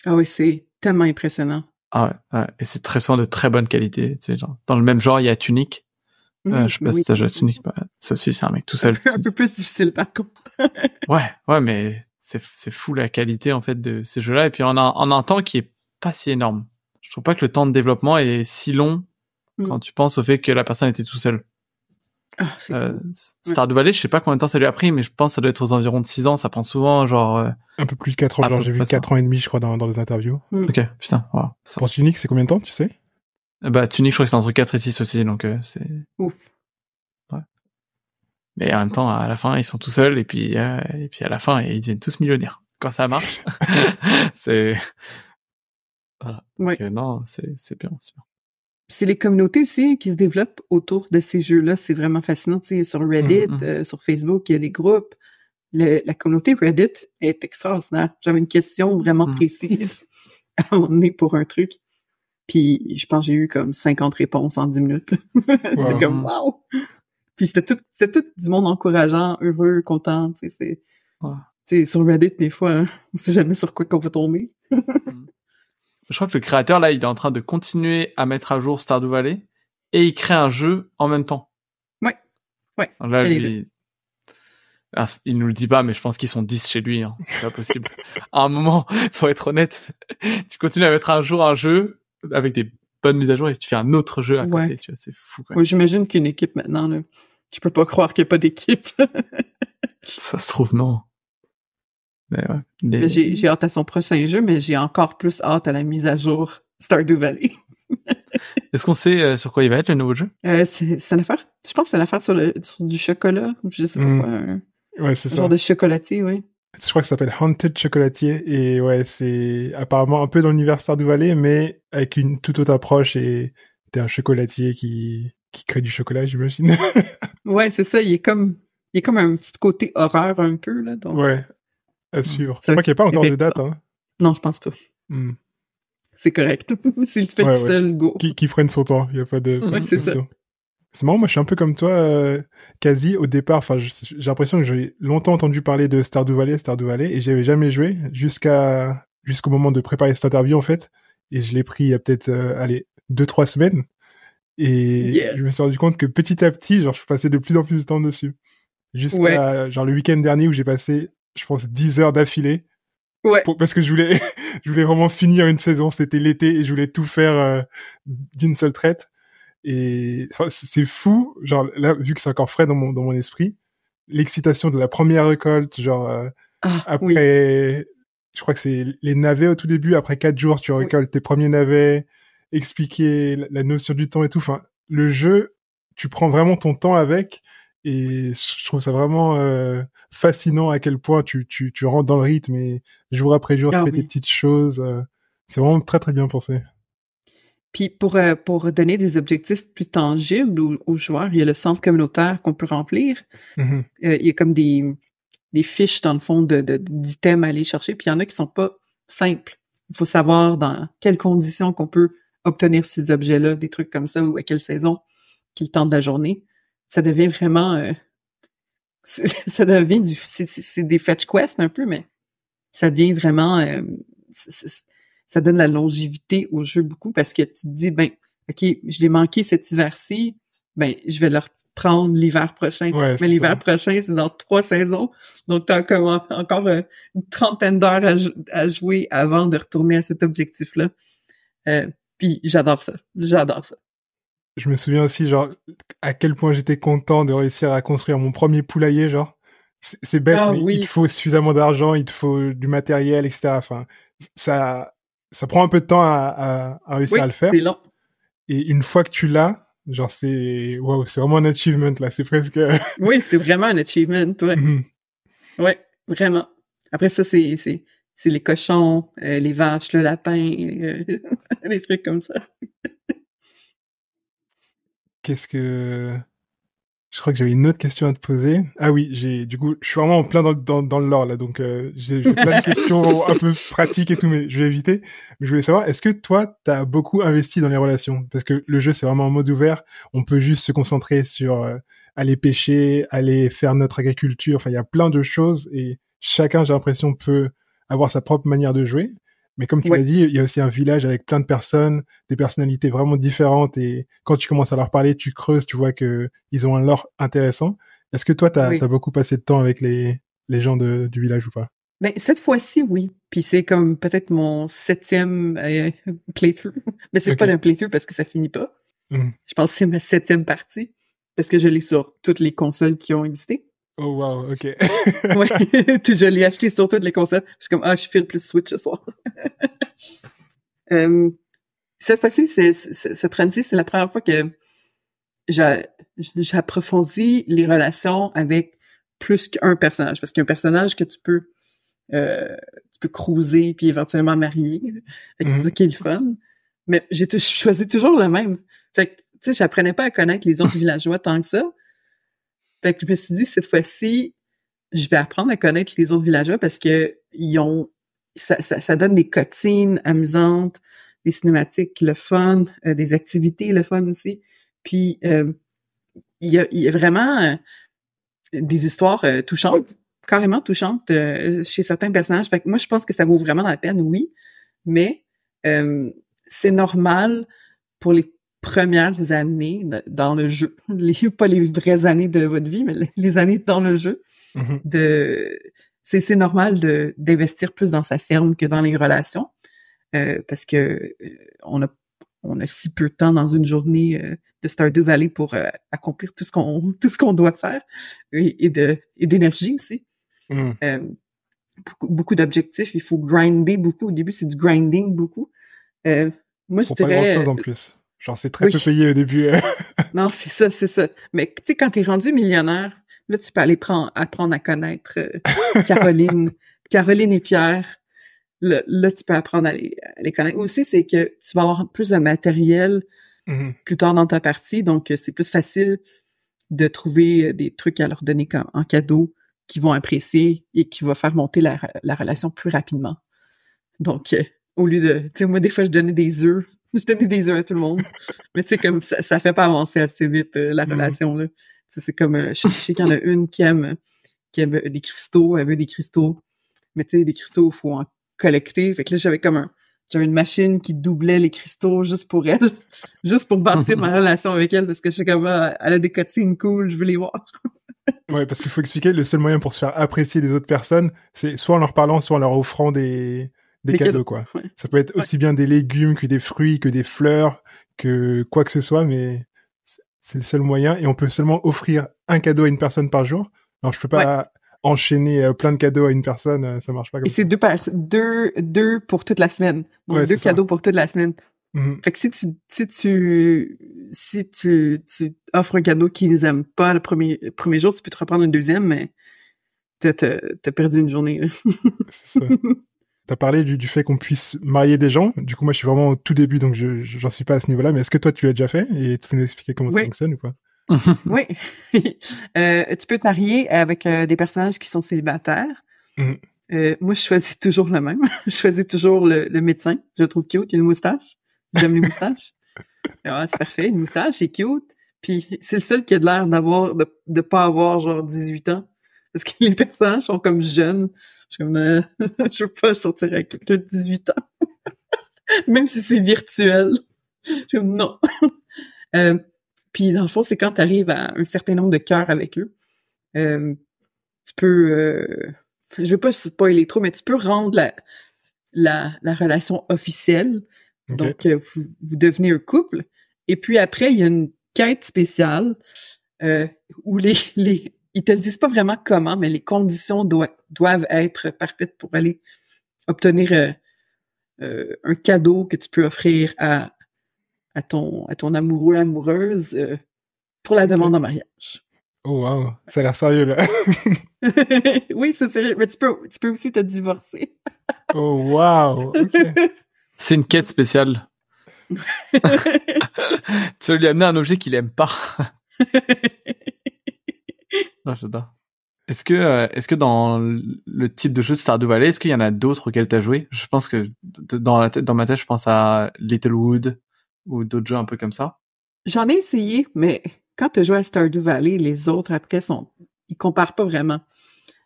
Ah oui, c'est tellement impressionnant. ah ouais, ouais. et c'est très souvent de très bonne qualité. Tu sais, genre, dans le même genre, il y a Tunic. Euh, Mhm, je sais pas oui. si t'as joué à Tunic. Bah, ça aussi, c'est un mec tout seul. un peu plus difficile par contre. Ouais, ouais, mais c'est c'est fou la qualité en fait de ces jeux-là. Et puis on a en un temps qui est pas si énorme. Je trouve pas que le temps de développement est si long Mm. quand tu penses au fait que la personne était tout seule. Ah, c'est Euh, cool. Stardew Valley, je sais pas combien de temps ça lui a pris, mais je pense que ça doit être aux environs de 6 ans. Ça prend souvent genre. euh, Un peu plus de 4 ans, genre j'ai vu près ça. 4 ans et demi, je crois, dans, dans les interviews. Ok, putain. Wow. Ça- Pour Tunic, c'est combien de temps, tu sais? Bah Tunic, je crois que c'est entre 4 et 6 aussi, donc euh, c'est. Ouf. Ouais. Mais en même temps, à la fin, ils sont tout seuls et puis euh, et puis à la fin, ils deviennent tous millionnaires. Quand ça marche, c'est. Ouais. Donc, euh, non, c'est c'est bien, c'est bien. C'est les communautés aussi qui se développent autour de ces jeux-là. C'est vraiment fascinant. Tu sais, sur Reddit, Mhm. euh, sur Facebook, il y a des groupes. Le- la communauté Reddit est extraordinaire. J'avais une question vraiment Mhm. précise à un moment donné pour un truc. Puis je pense que j'ai eu comme 50 réponses en 10 minutes. c'était Wow. comme wow! Puis c'était tout, c'était tout du monde encourageant, heureux, content. Tu sais, c'est, tu sais, sur Reddit, des fois, hein, on sait jamais sur quoi qu'on va tomber. Je crois que le créateur là, il est en train de continuer à mettre à jour Stardew Valley et il crée un jeu en même temps. Ouais. Ouais. Là, lui... Ah, il nous le dit pas, mais je pense qu'ils sont 10 chez lui. Hein. C'est pas possible. à un moment, faut être honnête, tu continues à mettre un jour un jeu avec des bonnes mises à jour et tu fais un autre jeu à côté. Tu vois, c'est fou. Quoi. J'imagine qu'une équipe maintenant, là, je peux pas croire qu'il n'y a pas d'équipe. Ça se trouve non. Mais ouais. Les- Mais j'ai, j'ai hâte à son prochain jeu, mais j'ai encore plus hâte à la mise à jour Stardew Valley. Est-ce qu'on sait euh, sur quoi il va être le nouveau jeu? Euh, c'est, c'est une affaire, je pense que c'est une affaire sur, le, sur du chocolat, je sais pas Mm. quoi, un, Ouais, c'est un ça. genre de chocolatier, oui. Je crois que ça s'appelle Haunted Chocolatier et ouais, c'est apparemment un peu dans l'univers Stardew Valley, mais avec une toute autre approche et t'es un chocolatier qui qui crée du chocolat, j'imagine. Ouais, c'est ça, il est comme, il est comme un petit côté horreur un peu, là, donc. ouais, à suivre. Ça Je crois qu'il n'y a pas encore de date. Hein. Non, je pense pas. Hmm. C'est correct. S'il le fait Ouais, tout ouais. seul, go. Qui, qui prenne son temps. Il n'y a pas de. Ouais, c'est ça. C'est marrant, moi je suis un peu comme toi, euh, quasi au départ. Enfin, j'ai l'impression que j'ai longtemps entendu parler de Stardew Valley, Stardew Valley, et j'avais jamais joué jusqu'à jusqu'au moment de préparer cette interview en fait. Et je l'ai pris il y a peut-être, euh, allez, deux trois semaines. Et Yeah. je me suis rendu compte que petit à petit, genre, je passais de plus en plus de temps dessus. Jusqu'à genre le week-end dernier où j'ai passé, je pense, 10 heures d'affilée. Ouais. Pour- parce que je voulais, je voulais vraiment finir une saison. C'était l'été et je voulais tout faire euh, d'une seule traite. Et enfin, c'est fou, genre là, vu que c'est encore frais dans mon dans mon esprit, l'excitation de la première récolte, genre euh, Ah, après, oui. je crois que c'est les navets au tout début. Après quatre jours, tu récoltes tes premiers navets, expliquer la, la notion du temps et tout. Enfin, le jeu, tu prends vraiment ton temps avec, et je trouve ça vraiment euh, fascinant à quel point tu tu tu rentres dans le rythme et jour après jour, Ah tu fais oui. tes petites choses. euh, c'est vraiment très très bien pensé. Puis pour, euh, pour donner des objectifs plus tangibles aux, aux joueurs, il y a le centre communautaire qu'on peut remplir. Mhm. Euh, il y a comme des, des fiches, dans le fond, de, de, d'items à aller chercher. Puis il y en a qui sont pas simples. Il faut savoir dans quelles conditions qu'on peut obtenir ces objets-là, des trucs comme ça, ou à quelle saison, quel temps de la journée. Ça devient vraiment... euh, ça devient du... C'est, c'est- c'est des fetch quests un peu, mais ça devient vraiment... euh, c'est- c'est- ça donne la longévité au jeu beaucoup parce que tu te dis, ben, OK, je l'ai manqué cet hiver-ci, ben, je vais le reprendre l'hiver prochain. Ouais, Mais l'hiver prochain, c'est dans trois saisons. Donc, t'as comme en- encore euh, une trentaine d'heures à, jou- à jouer avant de retourner à cet objectif-là. Euh, puis, j'adore ça. J'adore ça. je me souviens aussi, genre, à quel point j'étais content de réussir à construire mon premier poulailler, genre. C'est bête, Ah mais oui. il te faut suffisamment d'argent, il te faut du matériel, etc. Enfin, ça, ça prend un peu de temps à, à, à réussir Oui, à le faire. c'est long. Et une fois que tu l'as, genre, c'est, waouh, c'est vraiment un achievement, là. C'est presque, Oui, c'est vraiment un achievement, ouais. Mhm. Ouais, vraiment. Après ça, c'est c'est c'est les cochons, euh, les vaches, le lapin, euh, les trucs comme ça. Qu'est-ce que... Je crois que j'avais une autre question à te poser. Ah oui, j'ai du coup, je suis vraiment en plein dans, dans, dans le lore là, donc euh, j'ai plein de questions un peu pratiques et tout, mais je vais éviter. Mais je voulais savoir, est-ce que toi, t'as beaucoup investi dans les relations? Parce que le jeu, c'est vraiment en mode ouvert. On peut juste se concentrer sur euh, aller pêcher, aller faire notre agriculture. Enfin, il y a plein de choses et chacun, j'ai l'impression, peut avoir sa propre manière de jouer. Mais comme tu Ouais. l'as dit, il y a aussi un village avec plein de personnes, des personnalités vraiment différentes et quand tu commences à leur parler, tu creuses, tu vois que ils ont un lore intéressant. Est-ce que toi, t'as Oui. as beaucoup passé de temps avec les, les gens de, du village ou pas? Ben, cette fois-ci, oui. Puis c'est comme peut-être mon septième euh, playthrough. Mais c'est Ok. pas d'un playthrough parce que ça finit pas. Mhm. Je pense que c'est ma septième partie. Parce que je l'ai sur toutes les consoles qui ont existé. Oh wow, ok. Ouais. Je l'ai acheté sur toutes les consoles. Je suis comme, ah, je file plus Switch ce soir. Euh, cette fois-ci, cette run-ci, c'est la première fois que j'a- j'approfondis les relations avec plus qu'un personnage. Parce qu'un personnage que tu peux, euh, tu peux cruiser puis éventuellement marier. Fait que c'est ça qui est le fun. Mais j'ai choisis toujours le même. Fait que, tu sais, j'apprenais pas à connaître les autres villageois tant que ça. Fait que je me suis dit, cette fois-ci, je vais apprendre à connaître les autres villageois parce que ils ont, ça, ça, ça donne des cotines amusantes, des cinématiques le fun, euh, des activités le fun aussi. Puis, euh, il y, a, il y a vraiment euh, des histoires euh, touchantes, carrément touchantes euh, chez certains personnages. Fait que moi, je pense que ça vaut vraiment la peine, oui, mais c'est normal pour les premières années de- dans le jeu, les, pas les vraies années de votre vie, mais les- années dans le jeu, Mhm. de c'est normal de d'investir plus dans sa ferme que dans les relations euh, parce que euh, on a on a si peu de temps dans une journée euh, de Stardew Valley pour euh, accomplir tout ce qu'on tout ce qu'on doit faire et, et de et d'énergie aussi Mhm. Euh, beaucoup, beaucoup d'objectifs il faut grinder beaucoup au début c'est du grinding beaucoup Euh, moi je Pour pas dirais grand chose en plus. Genre, c'est très oui. peu payé au début. non, c'est ça, c'est ça. Mais tu sais, quand t'es rendu millionnaire, là, tu peux aller prendre, apprendre à connaître euh, Caroline, Caroline et Pierre. Là, là, tu peux apprendre à les, à les connaître. Aussi, c'est que tu vas avoir plus de matériel Mhm. plus tard dans ta partie, donc euh, c'est plus facile de trouver euh, des trucs à leur donner comme, en cadeau qu'ils vont apprécier et qui va faire monter la, la relation plus rapidement. Donc, euh, au lieu de, tu sais, moi, des fois, je donnais des œufs. Je donnais des œufs à tout le monde. Mais tu sais, comme ça, ça fait pas avancer assez vite, euh, la Mhm. relation, là. C'est comme, euh, je, je sais qu'il y en a une qui aime, qui aime des cristaux, elle veut des cristaux. Mais tu sais, des cristaux, il faut en collecter. Fait que là, j'avais comme un, j'avais une machine qui doublait les cristaux juste pour elle. juste pour bâtir ma relation avec elle, parce que je sais comme, ah, elle a des cotines cool, je veux les voir. Ouais, parce qu'il faut expliquer, le seul moyen pour se faire apprécier des autres personnes, c'est soit en leur parlant, soit en leur offrant des, des, Des cadeaux, cadeaux, quoi. ouais. Ça peut être aussi bien des légumes que des fruits, que des fleurs, que quoi que ce soit, mais c'est- le seul moyen. Et on peut seulement offrir un cadeau à une personne par jour. Alors, je peux pas enchaîner euh, plein de cadeaux à une personne, euh, ça marche pas comme Et c'est deux, deux, deux pour toute la semaine. Donc, Ouais, deux ça. cadeaux pour toute la semaine. Mhm. Fait que si tu, si tu, si tu, tu offres un cadeau qu'ils aiment pas le premier, le premier jour, tu peux te reprendre un deuxième, mais t'as, t'as, perdu une journée. C'est ça. T'as parlé du, du fait qu'on puisse marier des gens. Du coup, moi, je suis vraiment au tout début, donc je j'en suis pas à ce niveau-là. Mais est-ce que toi, tu l'as déjà fait? Et tu peux nous expliquer comment ça fonctionne ou pas Oui. Euh, tu peux te marier avec euh, des personnages qui sont célibataires. Mhm. Euh, moi, je choisis toujours le même. je choisis toujours le, le médecin. Je le trouve cute. Il a une moustache. J'aime les moustaches. Ah, c'est parfait. Une moustache, c'est cute. Puis c'est le seul qui a de l'air d'avoir, de, de pas avoir genre 18 ans. Parce que les personnages sont comme jeunes. Je euh, je veux pas sortir avec quelqu'un de 18 ans. Même si c'est virtuel. Je comme, non. Euh, puis dans le fond, c'est quand tu arrives à un certain nombre de cœurs avec eux, euh, tu peux, euh, je veux pas spoiler trop, mais tu peux rendre la, la, la relation officielle. Donc, euh, vous, vous devenez un couple Et puis après, il y a une quête spéciale euh, où les, les ils te le disent pas vraiment comment, mais les conditions doivent être parfaites pour aller obtenir euh, euh, un cadeau que tu peux offrir à, à ton à ton amoureux amoureuse euh, pour la demande en mariage. Oh wow, ça a l'air sérieux là. oui, c'est sérieux, mais tu peux tu peux aussi te divorcer. oh wow. C'est une quête spéciale. tu veux lui amener un objet qu'il aime pas. Ah, j'adore. Est-ce que, euh, est-ce que dans le type de jeu de Stardew Valley, est-ce qu'il y en a d'autres auxquels tu as joué? Je pense que dans ma tête, je pense à Littlewood ou d'autres jeux un peu comme ça. J'en ai essayé, mais quand tu joué à Stardew Valley, les autres après sont, ils comparent pas vraiment.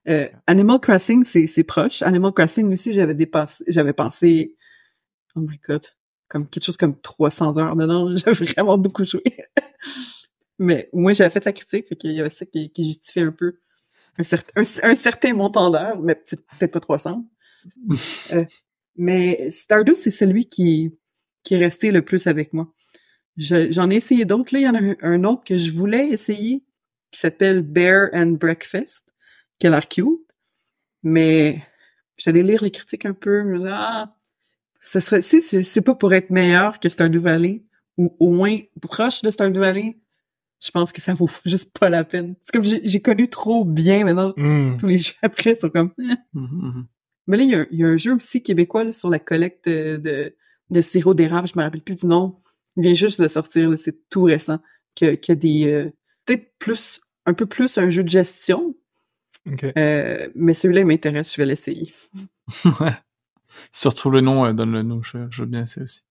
Euh, Animal Crossing, c'est, c'est proche. Animal Crossing aussi, j'avais dépassé, j'avais pensé, oh my god, comme quelque chose comme 300 heures dedans. J'avais vraiment beaucoup joué. Mais moi, j'avais fait la critique, fait qu'il y avait ça qui, qui justifiait un peu un, certain montant d'heures, mais peut-être pas 300. euh, mais Stardew, c'est celui qui, qui est resté le plus avec moi. J'en ai essayé d'autres. Là, il y en a un, autre que je voulais essayer qui s'appelle Bear and Breakfast, qui a l'air cute. Mais j'allais lire les critiques un peu, me disais, ah, ce serait, si c'est pas pour être meilleur que Stardew Valley, ou au moins proche de Stardew Valley, je pense que ça vaut juste pas la peine. C'est comme j'ai connu trop bien maintenant. Hmm. Tous les jeux après sont comme. Eh. Hum, hum. Mais là, il y, a un, jeu aussi québécois sur la collecte de, de sirop d'érable. Je me rappelle plus du nom. Il vient juste de sortir. C'est tout récent. Y a des euh, peut-être plus un peu plus un jeu de gestion. Euh, mais celui-là il m'intéresse. Je vais l'essayer. Surtout le nom, euh, donne le nom. Je, je veux bien essayer aussi.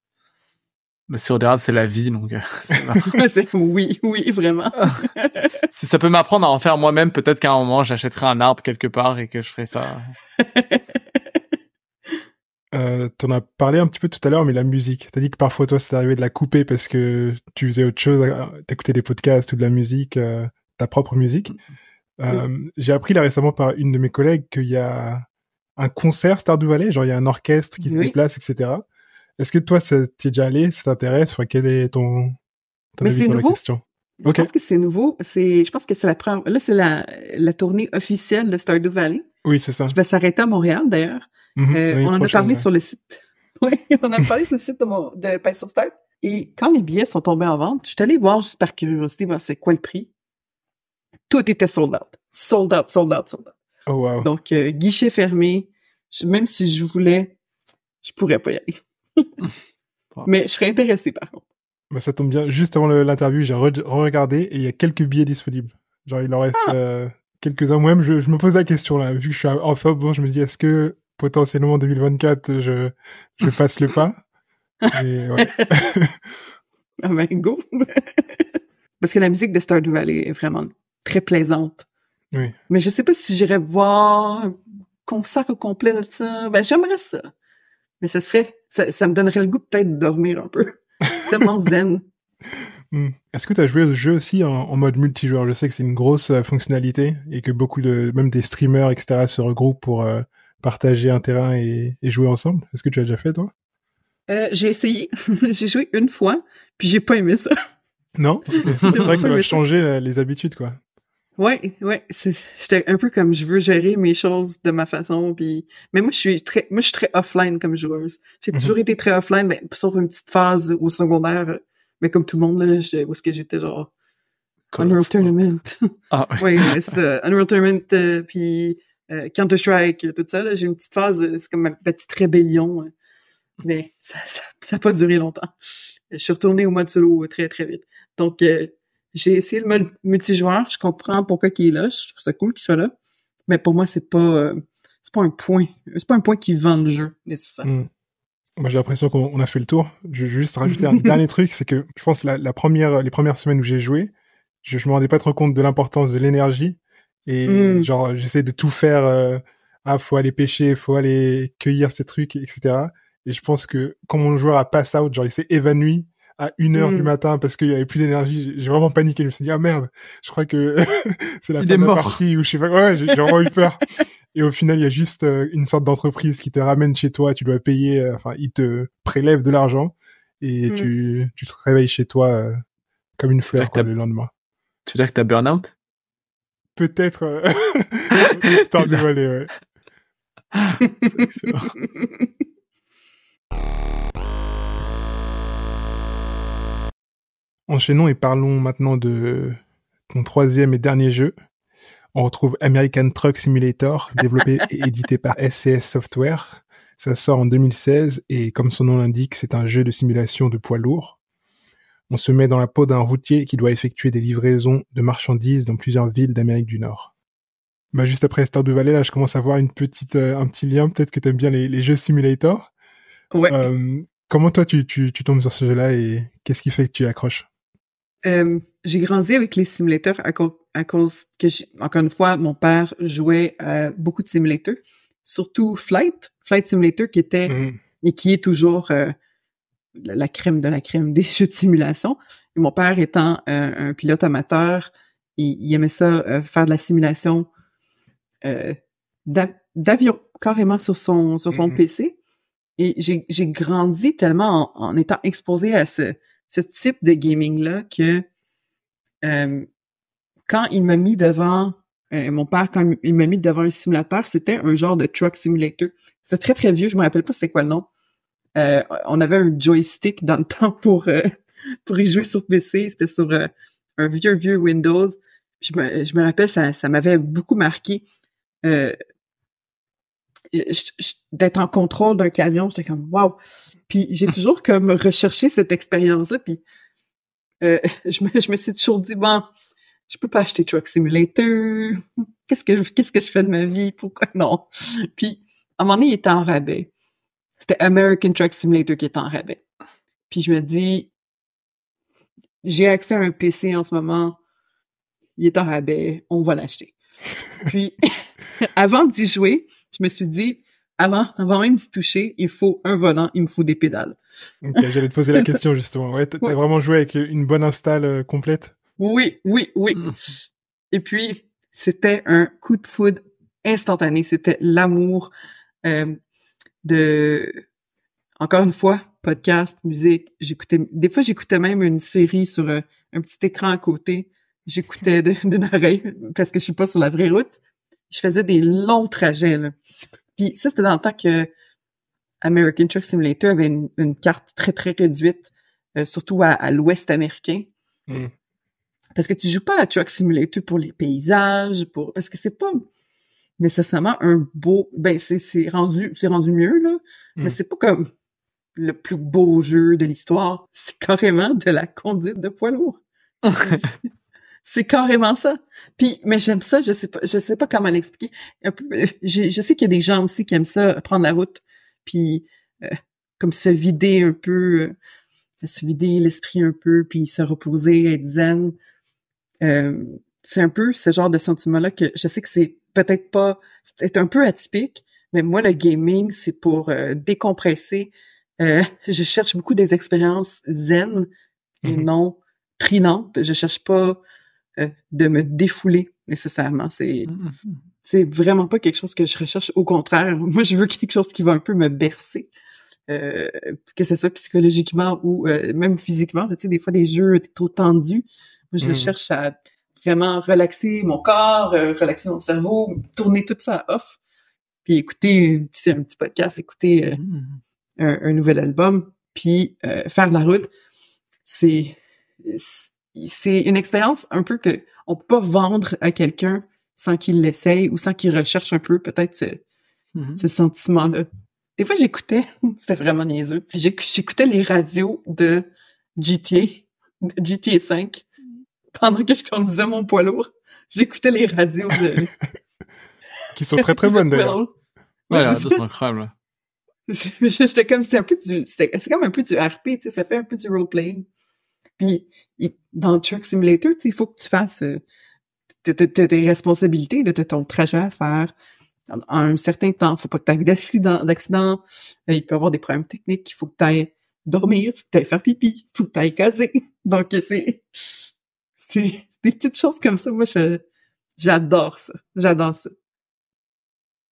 Le sirop d'érable, c'est la vie, donc. Euh, oui, oui, vraiment. si ça peut m'apprendre à en faire moi-même, peut-être qu'à un moment, j'achèterai un arbre quelque part et que je ferai ça. euh, T'en as parlé un petit peu tout à l'heure, mais la musique. T'as dit que parfois, toi, c'est arrivé de la couper parce que tu faisais autre chose, euh, t'écoutais des podcasts ou de la musique, euh, ta propre musique. Euh, J'ai appris là récemment par une de mes collègues qu'il y a un concert Stardew Valley, genre il y a un orchestre qui se déplace, etc. Est-ce que toi, tu es déjà allé, ça t'intéresse? Enfin, quel est ton, ton avis sur la question? Je pense que c'est nouveau. C'est, je pense que c'est la première, là, c'est la, la tournée officielle de Stardew Valley. Oui, c'est ça. Je vais s'arrêter à Montréal, d'ailleurs. Mm-hmm. euh, on en a parlé sur le site. Oui, on en a parlé sur le site de, mon, de Start. Et quand les billets sont tombés en vente, je suis allée voir juste par curiosité, ben, c'est quoi le prix. Tout était sold out. Sold out, sold out, sold out. Oh wow. Donc, euh, guichet fermé. même si je voulais, je pourrais pas y aller. Mais je serais intéressé par contre. Bah, ça tombe bien. Juste avant l'interview, j'ai re-regardé et il y a quelques billets disponibles. Genre, il en reste ah. euh, quelques-uns. Moi-même, je, je, me pose la question là. Vu que je suis en bon, je me dis, est-ce que potentiellement en 2024, je, je passe le pas? Et, ouais. ah ben, go! Parce que la musique de Stardew Valley est vraiment très plaisante. Oui. Mais je sais pas si j'irais voir un concert au complet de ça. Ben, j'aimerais ça mais ça serait, ça, me donnerait le goût peut-être de dormir un peu. tellement zen. Hmm. Est-ce que tu as joué au jeu aussi en, mode multijoueur? Je sais que c'est une grosse euh, fonctionnalité et que beaucoup de, même des streamers, etc., se regroupent pour euh, partager un terrain et, jouer ensemble. Est-ce que tu as déjà fait, toi? Euh, J'ai essayé. j'ai joué une fois, puis j'ai pas aimé ça. Non? C'est vrai que ça va changer les habitudes, quoi. Ouais, ouais, j'étais un peu comme je veux gérer mes choses de ma façon puis mais moi je suis très moi je suis très offline comme joueuse. J'ai mhm. toujours été très offline mais sauf une petite phase au secondaire mais comme tout le monde là, où est-ce que j'étais genre Unreal Tournament. Ah ouais, c'est Unreal Tournament euh, puis euh, Counter Strike tout ça j'ai une petite phase c'est comme ma petite rébellion hein. mais ça ça ça a pas duré longtemps. Je suis retournée au mode solo très très vite. Donc euh, j'ai essayé le mode multijoueur. Je comprends pourquoi il est là. Je trouve ça cool qu'il soit là. Mais pour moi, c'est pas, euh, c'est pas un point. C'est pas un point qui vend le jeu, nécessairement. Hmm. Moi, j'ai l'impression qu'on a fait le tour. Je vais juste rajouter un dernier truc, c'est que je pense la, la première, les premières semaines où j'ai joué, je, je me rendais pas trop compte de l'importance de l'énergie. Et hmm. genre, j'essaie de tout faire. Euh, ah, faut aller pêcher, faut aller cueillir ces trucs, etc. Et je pense que quand mon joueur a pass out, genre il s'est évanoui à une heure du mm. matin parce qu'il y avait plus d'énergie. J'ai vraiment paniqué. Je me suis dit, ah merde, je crois que c'est la fin de la partie ou je sais pas. Ouais, j'ai vraiment eu peur. Et au final, il y a juste euh, une sorte d'entreprise qui te ramène chez toi, tu dois payer, euh, enfin, ils te prélèvent de l'argent et Mm. tu, tu te réveilles chez toi euh, comme une fleur quoi, le lendemain. Tu veux dire que t'as burn-out? Peut-être euh, Stardew Valley, ouais. Enchaînons et parlons maintenant de ton troisième et dernier jeu. On retrouve American Truck Simulator, développé et édité par SCS Software. Ça sort en 2016 et comme son nom l'indique, c'est un jeu de simulation de poids lourd. On se met dans la peau d'un routier qui doit effectuer des livraisons de marchandises dans plusieurs villes d'Amérique du Nord. Bah juste après Stardew Valley, là, je commence à voir une petite, euh, un petit lien. Peut-être que t'aimes bien les, les jeux simulator. Ouais. Euh, comment toi tu, tu, tu tombes sur ce jeu-là et qu'est-ce qui fait que tu accroches? Euh, j'ai grandi avec les simulateurs à, cause, à cause que, j'ai- encore une fois, mon père jouait à beaucoup de simulateurs, surtout Flight, Flight Simulator, qui était Mhm. et qui est toujours euh, la, la crème de la crème des jeux de simulation. Et mon père étant un, un pilote amateur, il, il aimait ça euh, faire de la simulation euh, d'a- d'avion carrément sur son sur son Mhm. PC. Et j'ai j'ai grandi tellement en, en étant exposé à ce ce type de gaming là que euh, quand il m'a mis devant euh, mon père quand il m'a mis devant un simulateur, c'était un genre de truck simulator. C'était très très vieux, je me rappelle pas c'était quoi le nom. Euh, on avait un joystick dans le temps pour pour y jouer sur PC, c'était sur un vieux vieux Windows. Je me je me rappelle ça ça m'avait beaucoup marqué. D'être en contrôle d'un camion, j'étais comme wow. Puis j'ai toujours comme recherché cette expérience-là. Puis euh, je, me, je me suis toujours dit bon, je peux pas acheter Truck Simulator. Qu'est-ce que je, qu'est-ce que je fais de ma vie? Pourquoi non? Puis à un moment donné, il était en rabais. C'était American Truck Simulator qui était en rabais. Puis je me dis, j'ai accès à un PC en ce moment. Il est en rabais, on va l'acheter. Puis avant d'y jouer, je me suis dit, avant, avant même d'y toucher, il faut un volant, il me faut des pédales. Ok, j'allais te poser la question justement. Ouais, t'as Ouais. vraiment joué avec une bonne install euh, complète? Oui, oui, oui. Et puis, c'était un coup de foudre instantané. C'était l'amour euh, de, encore une fois, podcast, musique. J'écoutais, des fois, j'écoutais même une série sur euh, un petit écran à côté. J'écoutais de- d'une oreille parce que je suis pas sur la vraie route. Je faisais des longs trajets, là. Puis ça, c'était dans le temps que American Truck Simulator avait une, une carte très, très réduite, euh, surtout à, à l'ouest américain. Mm. Parce que tu joues pas à Truck Simulator pour les paysages, pour parce que c'est pas nécessairement un beau ben c'est c'est rendu c'est rendu mieux là, Mm. mais c'est pas comme le plus beau jeu de l'histoire, c'est carrément de la conduite de poids lourd. c'est carrément ça. Puis mais j'aime ça, je sais pas je sais pas comment l'expliquer. Euh, je sais qu'il y a des gens aussi qui aiment ça prendre la route puis euh, comme se vider un peu euh, se vider l'esprit un peu puis se reposer être zen. Euh, c'est un peu ce genre de sentiment-là que je sais que c'est peut-être pas, c'est un peu atypique, mais moi, le gaming, c'est pour euh, décompresser. Euh, je cherche beaucoup des expériences zen et Mhm. non trinantes. Je cherche pas euh, de me défouler nécessairement. C'est c'est vraiment pas quelque chose que je recherche. Au contraire, moi, je veux quelque chose qui va un peu me bercer. Euh, que ce soit psychologiquement ou euh, même physiquement. Tu sais, des fois, des jeux trop tendus. Moi, je cherche à vraiment relaxer mon corps, euh, relaxer mon cerveau, tourner tout ça off. Puis écouter tu sais, un petit podcast, écouter euh, un, un nouvel album, puis euh, faire de la route. C'est c'est une expérience un peu que on peut pas vendre à quelqu'un sans qu'il l'essaye ou sans qu'il recherche un peu peut-être ce, Mhm. ce sentiment-là. Des fois, j'écoutais, c'était vraiment niaiseux, j'éc- j'écoutais les radios de GTA, de GTA 5, pendant que je conduisais mon poids lourd. J'écoutais les radios de... Qui sont très très bonnes d'ailleurs. Ouais, Ouais, c'est incroyables. J'étais comme, c'était un peu du, c'est comme un peu du RP, tu sais, ça fait un peu du roleplaying. Puis, dans le Truck Simulator, tu il faut que tu fasses, euh, tes responsabilités, là, t'as ton trajet à faire en, un certain temps. Faut pas que t'aies d'accident, d'accident. Euh, il peut y avoir des problèmes techniques. Il faut que t'ailles dormir, faut que t'ailles faire pipi, faut que t'ailles caser. Donc, c'est, des petites choses comme ça. Moi, j'adore ça. J'adore ça.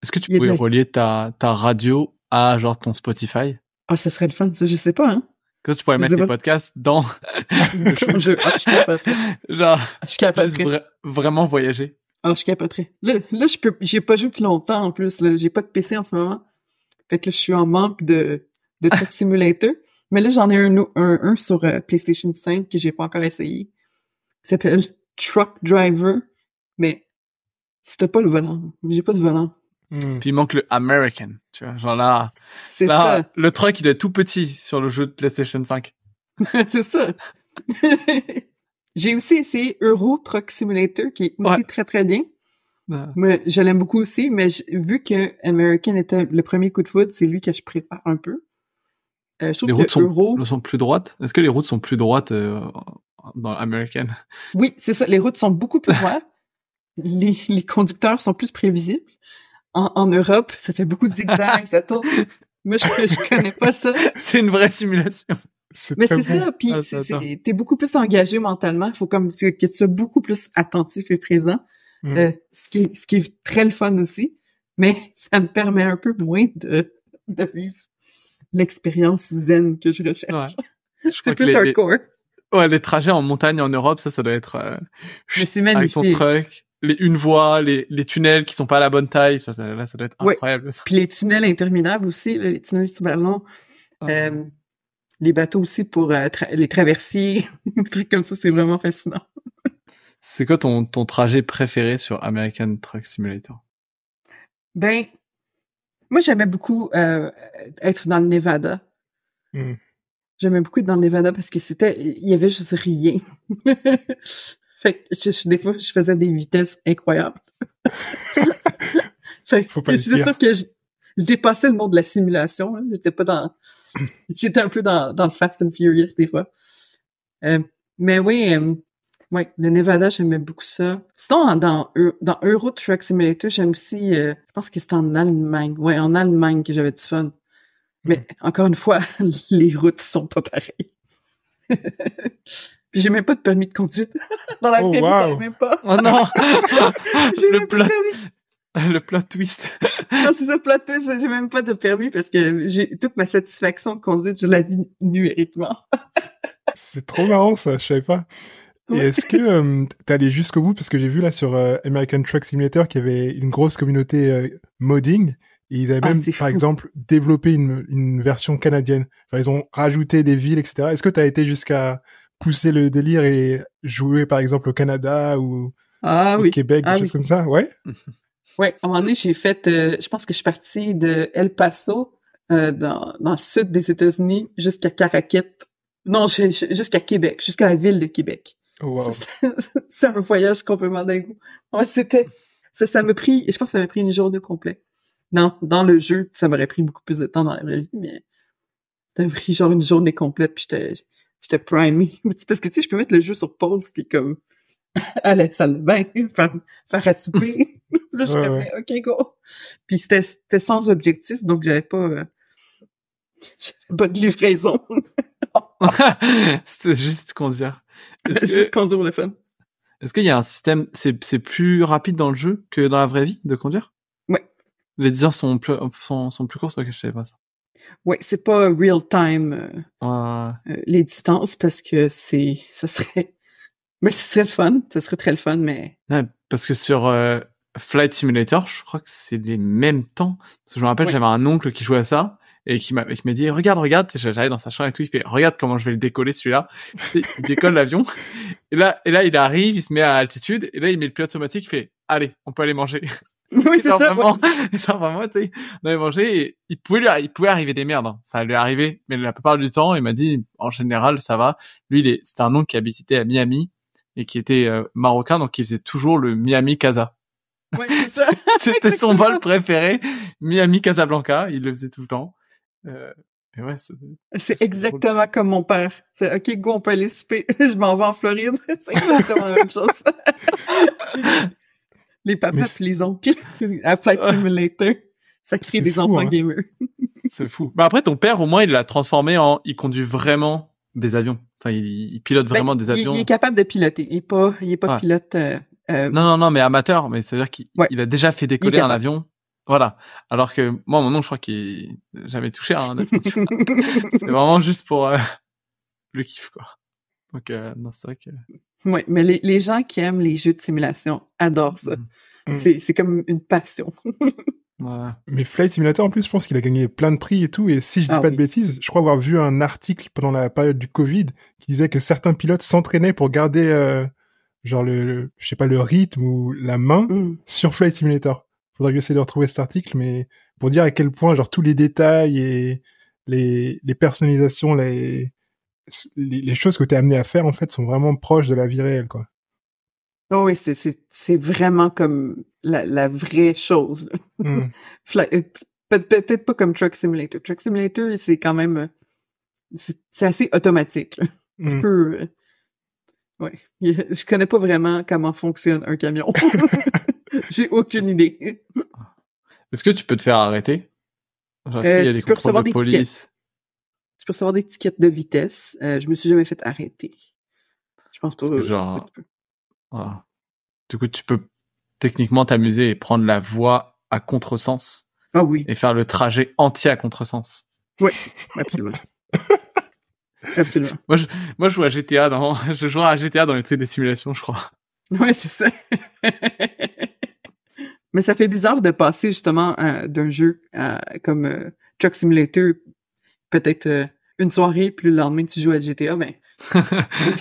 Est-ce que tu pouvais relier ta, ta radio à genre ton Spotify? Ah, ce serait le fun, ça, je sais pas, hein. Que tu pourrais mettre pas. podcasts dans, je, ah, je capoterais. genre, Je capoterais. vra- vraiment voyager. Ah, je capoterais. Là, là, je peux, j'ai pas joué depuis longtemps, en plus, là. J'ai pas de PC en ce moment. Fait que là, je suis en manque de, de Truck Simulator. Mais là, j'en ai un, un, un sur euh, PlayStation 5 que j'ai pas encore essayé. Qui s'appelle Truck Driver. Mais, t'as pas le volant. J'ai pas de volant. Hmm. Puis il manque le American, tu vois. Genre là, C'est là, le truck il être tout petit sur le jeu de PlayStation 5. ça. c'est ça. j'ai aussi essayé Euro Truck Simulator, qui est aussi Ouais. très très bien. Mais je l'aime beaucoup aussi, mais vu que American était le premier coup de foudre, c'est lui que je prépare un peu. Euh, je trouve Les que routes sont, Euro, sont plus droites. Est-ce que les routes sont plus droites euh, dans American? Oui, c'est ça, les routes sont beaucoup plus droites. les, les conducteurs sont plus prévisibles. En, en Europe, ça fait beaucoup de zigzags, ça tourne. Moi, je, je connais pas ça. C'est une vraie simulation. Mais c'est ça, puis Ah, t'es beaucoup plus engagé mentalement. Il faut comme que, que tu sois beaucoup plus attentif et présent. Mm. Euh, ce qui est, ce qui est très le fun aussi. Mais ça me permet un peu moins de, de vivre l'expérience zen que je recherche. Ouais. C'est plus les, les- hardcore. ouais, les trajets en montagne en Europe, ça, ça doit être euh, Mais c'est avec ton magnifique. truck, les une voie, les, les tunnels qui sont pas à la bonne taille, ça, ça- là, ça doit être Ouais. incroyable. ça. Puis les tunnels interminables aussi, là, les tunnels super longs. Euh, les bateaux aussi pour euh, tra- les traversiers, des trucs comme ça, c'est vraiment fascinant. C'est quoi ton, ton trajet préféré sur American Truck Simulator? Ben, moi j'aimais beaucoup euh, être dans le Nevada. Hmm. J'aimais beaucoup être dans le Nevada parce que c'était, il y avait juste rien. fait que je- des fois je faisais des vitesses incroyables. fait Faut pas c'est dire. sûr que je, je dépassais le monde de la simulation. hein. J'étais pas dans, j'étais un peu dans, dans le Fast and Furious des fois. Euh, mais oui, euh, ouais, le Nevada, j'aimais beaucoup ça. Sinon, dans, dans Euro Truck Simulator, j'aime aussi, euh, je pense que c'était en Allemagne. Ouais, en Allemagne que j'avais du fun. Mais Mhm. encore une fois, les routes sont pas pareilles. Puis j'ai même pas de permis de conduire. Dans la Oh, wow. même pas. Oh non J'ai Le même pas plot, de permis. le plot twist. Non, c'est ça, plot twist, j'ai même pas de permis parce que j'ai toute ma satisfaction de conduite, je la vis numériquement. C'est trop marrant ça, je savais pas. Et est-ce que euh, t'es allé jusqu'au bout? Parce que j'ai vu là sur euh, American Truck Simulator qu'il y avait une grosse communauté euh, modding et ils avaient Ah, même par fou. exemple développé une, une version canadienne. Enfin, ils ont rajouté des villes etc. Est-ce que t'as été jusqu'à pousser le délire et jouer par exemple au Canada ou Ah au oui. Québec, Ah des choses oui. comme ça Ouais. Ouais, à un moment donné, j'ai fait, euh, je pense que je suis partie de El Paso, euh, dans, dans le sud des États-Unis, jusqu'à Caraquet. Non, jusqu'à Québec, jusqu'à la ville de Québec. Oh, wow. C'est un voyage complètement dingue. Ouais, c'était, ça, ça m'a pris, je pense que ça m'a pris une journée complète. Non, dans le jeu, ça m'aurait pris beaucoup plus de temps dans la vraie vie, mais ça m'a pris genre une journée complète, puis j'étais, j'étais primé. Parce que tu sais, je peux mettre le jeu sur pause, puis comme, à la salle de bain, faire, faire à souper. Là, je Ouais, OK, go. Puis c'était, c'était sans objectif, donc j'avais pas, euh, j'avais pas de livraison. C'était juste conduire. Que- juste conduire le fun. est-ce qu'il y a un système, c'est, c'est plus rapide dans le jeu que dans la vraie vie de conduire? Ouais. Les distances sont plus, sont, sont plus courtes, ok, je savais pas ça. Ouais, c'est pas real time, euh, Ouais. euh, les distances parce que c'est ça serait mais ce serait le fun ça serait très le fun mais Ouais, parce que sur euh, Flight Simulator, je crois que c'est les mêmes temps. Parce que je me rappelle, j'avais un oncle qui jouait à ça et qui m'a qui m'a dit regarde regarde j'allais dans sa chambre et tout il fait regarde comment je vais le décoller celui-là il décolle l'avion et là et là il arrive il se met à altitude et là il met le pilote automatique il fait allez on peut aller manger oui c'est ça vraiment ouais. genre vraiment tu sais on avait mangé et il pouvait lui il pouvait arriver des merdes hein. ça lui arrivait mais la plupart du temps il m'a dit en général ça va. Lui il c'était un oncle qui habitait à Miami et qui était euh, marocain donc il faisait toujours le Miami Casa. Ouais, c'était son vol préféré Miami Casablanca il le faisait tout le temps. Euh, ouais c'est- c'est exactement comme mon père. C'est ok go on peut aller souper. Je m'en vais en Floride. C'est exactement la même chose les papas c'est- les oncles à Flight Simulator ça crée C'est des fou, enfants hein. gamers c'est fou mais après ton père au moins il l'a transformé en il conduit vraiment des avions enfin il, il pilote Ben, vraiment des il- avions il, est capable de piloter il est pas il est pas Ouais. pilote euh, euh, Non, non, non, mais amateur, mais c'est-à-dire qu'il Ouais. il a déjà fait décoller un avion. Voilà. Alors que moi, mon nom, je crois qu'il n'a jamais touché à un avion. tu vois. c'est vraiment juste pour, euh, le kiff, quoi. Donc, euh, non, c'est vrai que... Ouais, mais les, les gens qui aiment les jeux de simulation adorent ça. Mm. C'est, c'est comme une passion. Ouais. Mais Flight Simulator, en plus, je pense qu'il a gagné plein de prix et tout. Et si je dis Ah pas oui. de bêtises, je crois avoir vu un article pendant la période du Covid qui disait que certains pilotes s'entraînaient pour garder, euh, genre le, le- je sais pas, le rythme ou la main Mm. sur Flight Simulator. Faudrait que j'essaie de retrouver cet article, mais pour dire à quel point, genre, tous les détails et les, les personnalisations, les, les, les choses que t'es amené à faire, en fait, sont vraiment proches de la vie réelle, quoi. Oh oui, c'est, c'est, c'est vraiment comme la, la vraie chose. Mm. Fly- euh, peut- peut-être pas comme Truck Simulator. Truck Simulator, c'est quand même, euh, c'est, c'est assez automatique. là. Tu Mm. peux, euh, ouais. Je connais pas vraiment comment fonctionne un camion. J'ai aucune idée. Est-ce que tu peux te faire arrêter? Euh, il y a tu des peux recevoir de des police? Tu peux recevoir des tickets de vitesse. Euh, je me suis jamais fait arrêter. Je pense pas. Que je genre-. Voilà. Du coup, tu peux techniquement t'amuser et prendre la voie à contresens Ah oui, et faire le trajet entier à contresens. absolument. absolument. Moi, je joue à GTA dans, je joue à GTA dans les des simulations, je crois. Ouais, c'est ça. Mais ça fait bizarre de passer justement euh, d'un jeu comme euh, Truck Simulator, peut-être euh, une soirée, puis le lendemain tu joues à GTA, ben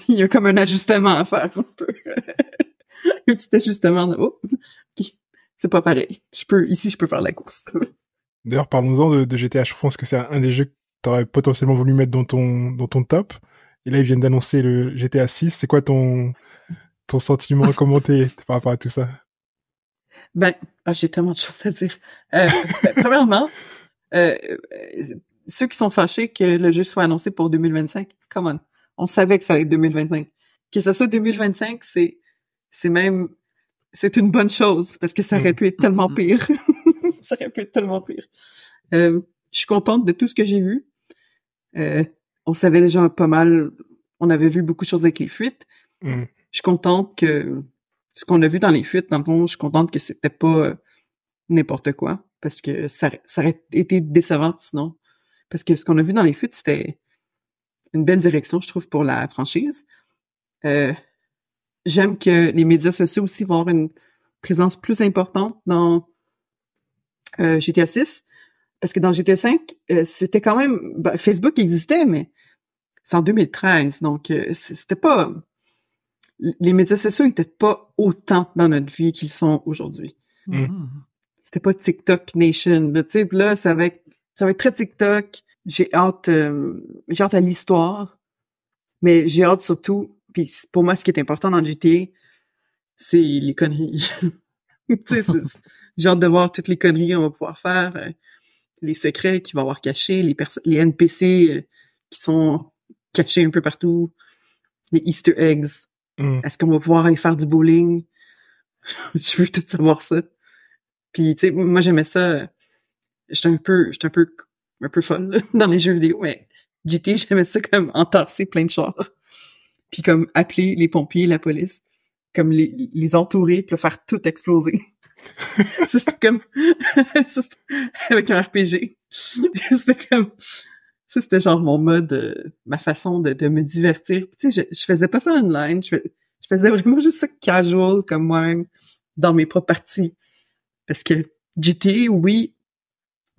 il y a comme un ajustement à faire un peu. un petit ajustement de oh, ok, c'est pas pareil. Je peux ici je peux faire la course. D'ailleurs, parlons-en de, de GTA. Je pense que c'est un des jeux que t'aurais potentiellement voulu mettre dans ton, dans ton top. Et là, ils viennent d'annoncer le GTA 6. C'est quoi ton, ton sentiment? Comment t'es par rapport à tout ça? Ben, ah, j'ai tellement de choses à dire. Euh, ben, premièrement, euh, ceux qui sont fâchés que le jeu soit annoncé pour 2025, come on. On savait que ça allait être 2025. Que ça soit 2025, c'est, c'est même, c'est une bonne chose parce que ça aurait Mm. pu être tellement Mm. pire. ça aurait pu être tellement pire. Euh, je suis contente de tout ce que j'ai vu. Euh, on savait déjà pas mal, on avait vu beaucoup de choses avec les fuites Mm. je suis contente que ce qu'on a vu dans les fuites, dans le fond, je suis contente que c'était pas euh, n'importe quoi, parce que ça, ça aurait été décevant sinon. Parce que ce qu'on a vu dans les fuites, c'était une belle direction, je trouve, pour la franchise. Euh, J'aime que les médias sociaux aussi vont avoir une présence plus importante dans euh, GTA 6, parce que dans GTA 5, euh, c'était quand même... ben, Facebook existait, mais c'est en 2013, donc euh, c'était pas les médias sociaux étaient pas autant dans notre vie qu'ils sont aujourd'hui. Mm. C'était pas TikTok Nation, là, tu sais, puis là, ça va être, ça va être très TikTok. J'ai hâte, euh, j'ai hâte à l'histoire, mais j'ai hâte surtout, puis pour moi, ce qui est important dans GTA, c'est les conneries. Tu sais, c'est- j'ai hâte de voir toutes les conneries qu'on va pouvoir faire, euh, les secrets qu'il va avoir cachés, les, les NPC euh, qui sont cachés un peu partout, les Easter eggs. Mm. Est-ce qu'on va pouvoir aller faire du bowling? je veux tout savoir ça. Puis, tu sais, moi, j'aimais ça. J'étais un peu, j'étais un peu, un peu folle, dans les jeux vidéo, mais GT, j'aimais ça comme entasser plein de choses. Puis comme appeler les pompiers, la police, comme les, les entourer, puis faire tout exploser. c'était comme, avec un RPG. c'était comme, ça, c'était genre mon mode, euh, ma façon de, de me divertir. Tu sais, je, je faisais pas ça online, je, je faisais vraiment juste ça casual, comme moi-même, dans mes propres parties. Parce que GTA, oui,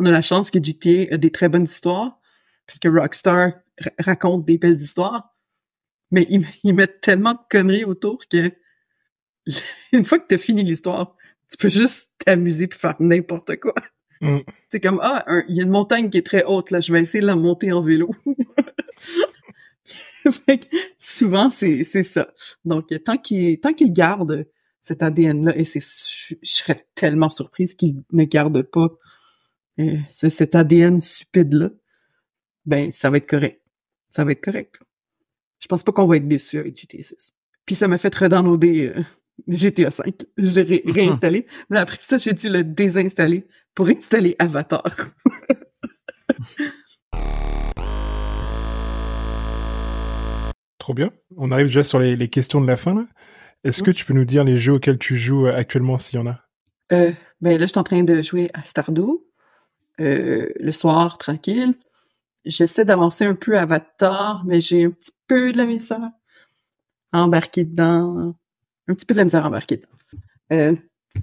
on a la chance que GTA a des très bonnes histoires, parce que Rockstar ra- raconte des belles histoires, mais ils, ils mettent tellement de conneries autour que une fois que t'as fini l'histoire, tu peux juste t'amuser puis faire n'importe quoi. Mm. C'est comme, ah, il y a une montagne qui est très haute, là, je vais essayer de la monter en vélo. Souvent, c'est, c'est ça. Donc, tant qu'il, tant qu'il garde cet ADN-là, et c'est, je, je serais tellement surprise qu'il ne garde pas euh, ce- cet ADN stupide-là, ben, ça va être correct. Ça va être correct. Je pense pas qu'on va être déçu avec GTA 6. Puis ça m'a fait redownloader euh, GTA 5. J'ai ré- réinstallé. Mais après ça, j'ai dû le désinstaller pour installer Avatar. Trop bien. On arrive déjà sur les, les questions de la fin, là. Est-ce Mm. que tu peux nous dire les jeux auxquels tu joues euh, actuellement, s'il y en a? Euh, ben là, je suis en train de jouer à Stardew. Euh, le soir, tranquille. j'essaie d'avancer un peu Avatar, mais j'ai un petit peu de la misère à embarquer dedans. Un petit peu de la misère à embarquer dedans. Euh,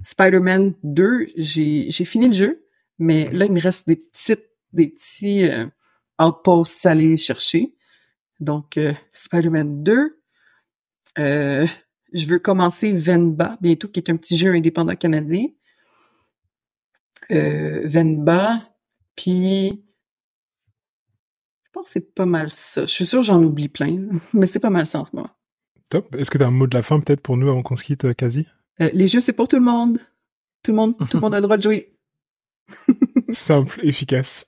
Spider-Man 2, j'ai, j'ai fini le jeu, mais là, il me reste des petites, des petits euh, outposts à aller chercher. Donc, euh, Spider-Man 2. Euh, je veux commencer Venba bientôt, qui est un petit jeu indépendant canadien. Euh, Venba, puis je pense que c'est pas mal ça. Je suis sûr que j'en oublie plein, mais c'est pas mal ça en ce moment. Top. Est-ce que tu as un mot de la fin peut-être pour nous avant qu'on se quitte, quasi euh, Les jeux, c'est pour tout le monde. Tout le monde, tout le monde a le droit de jouer. Simple, efficace.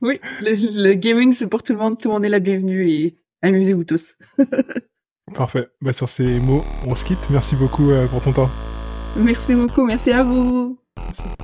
oui, le, le gaming, c'est pour tout le monde. Tout le monde est la bienvenue et amusez-vous tous. Parfait. Bah, sur ces mots, on se quitte. Merci beaucoup euh, pour ton temps. Merci beaucoup. Merci à vous. Ciao.